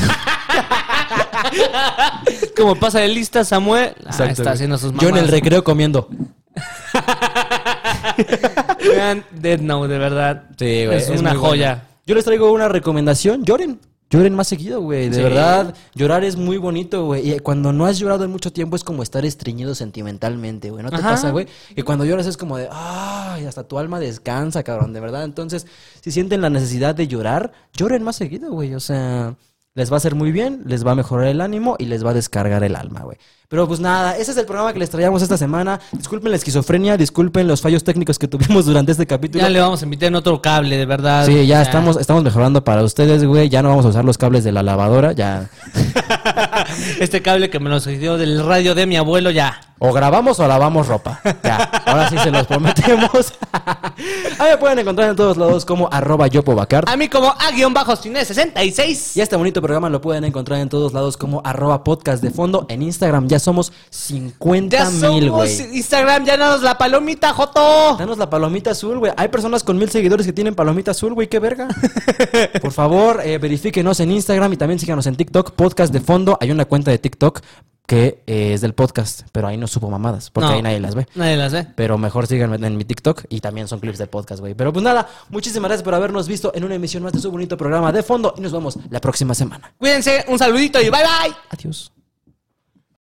Como pasa de lista Samuel, ah, Exacto, está güey. haciendo sus Yo en el mamadas. recreo comiendo. Vean Dead Note, de verdad. Sí, güey. Es, una joya. Yo les traigo una recomendación. Lloren. Lloren más seguido, güey. De Sí. verdad, llorar es muy bonito, güey. Y cuando no has llorado en mucho tiempo es como estar estreñido sentimentalmente, güey. ¿No te Ajá. pasa, güey? Que cuando lloras es como de, ay, hasta tu alma descansa, cabrón, de verdad. Entonces, si sienten la necesidad de llorar, lloren más seguido, güey. O sea, les va a hacer muy bien, les va a mejorar el ánimo y les va a descargar el alma, güey. Pero pues nada, ese es el programa que les traíamos esta semana. Disculpen la esquizofrenia, disculpen los fallos técnicos que tuvimos durante este capítulo. Ya le vamos a invitar en otro cable, de verdad. Sí, ya estamos, estamos mejorando para ustedes, güey. Ya no vamos a usar los cables de la lavadora, ya. Este cable que me lo dio del radio de mi abuelo, ya. O grabamos o lavamos ropa. Ya, ahora sí se los prometemos. Ahí me pueden encontrar en todos lados como arroba yopobacar. A mí como A-cine66. Y este bonito programa lo pueden encontrar en todos lados como arroba podcast de fondo. En Instagram ya somos 50 Ya mil, somos güey. Instagram, ya danos la palomita, Joto. Danos la palomita azul, güey. Hay personas con mil seguidores que tienen palomita azul, güey. Qué verga. Por favor, eh, verifíquenos en Instagram y también síganos en TikTok. Podcast de fondo. Hay una cuenta de TikTok que eh, es del podcast, pero ahí no supo mamadas, porque No. ahí nadie las ve. Nadie las ve. Pero mejor síganme en mi TikTok y también son clips del podcast, güey. Pero pues nada, muchísimas gracias por habernos visto en una emisión más de su bonito programa de fondo y nos vemos la próxima semana. Cuídense, un saludito y bye bye. Adiós.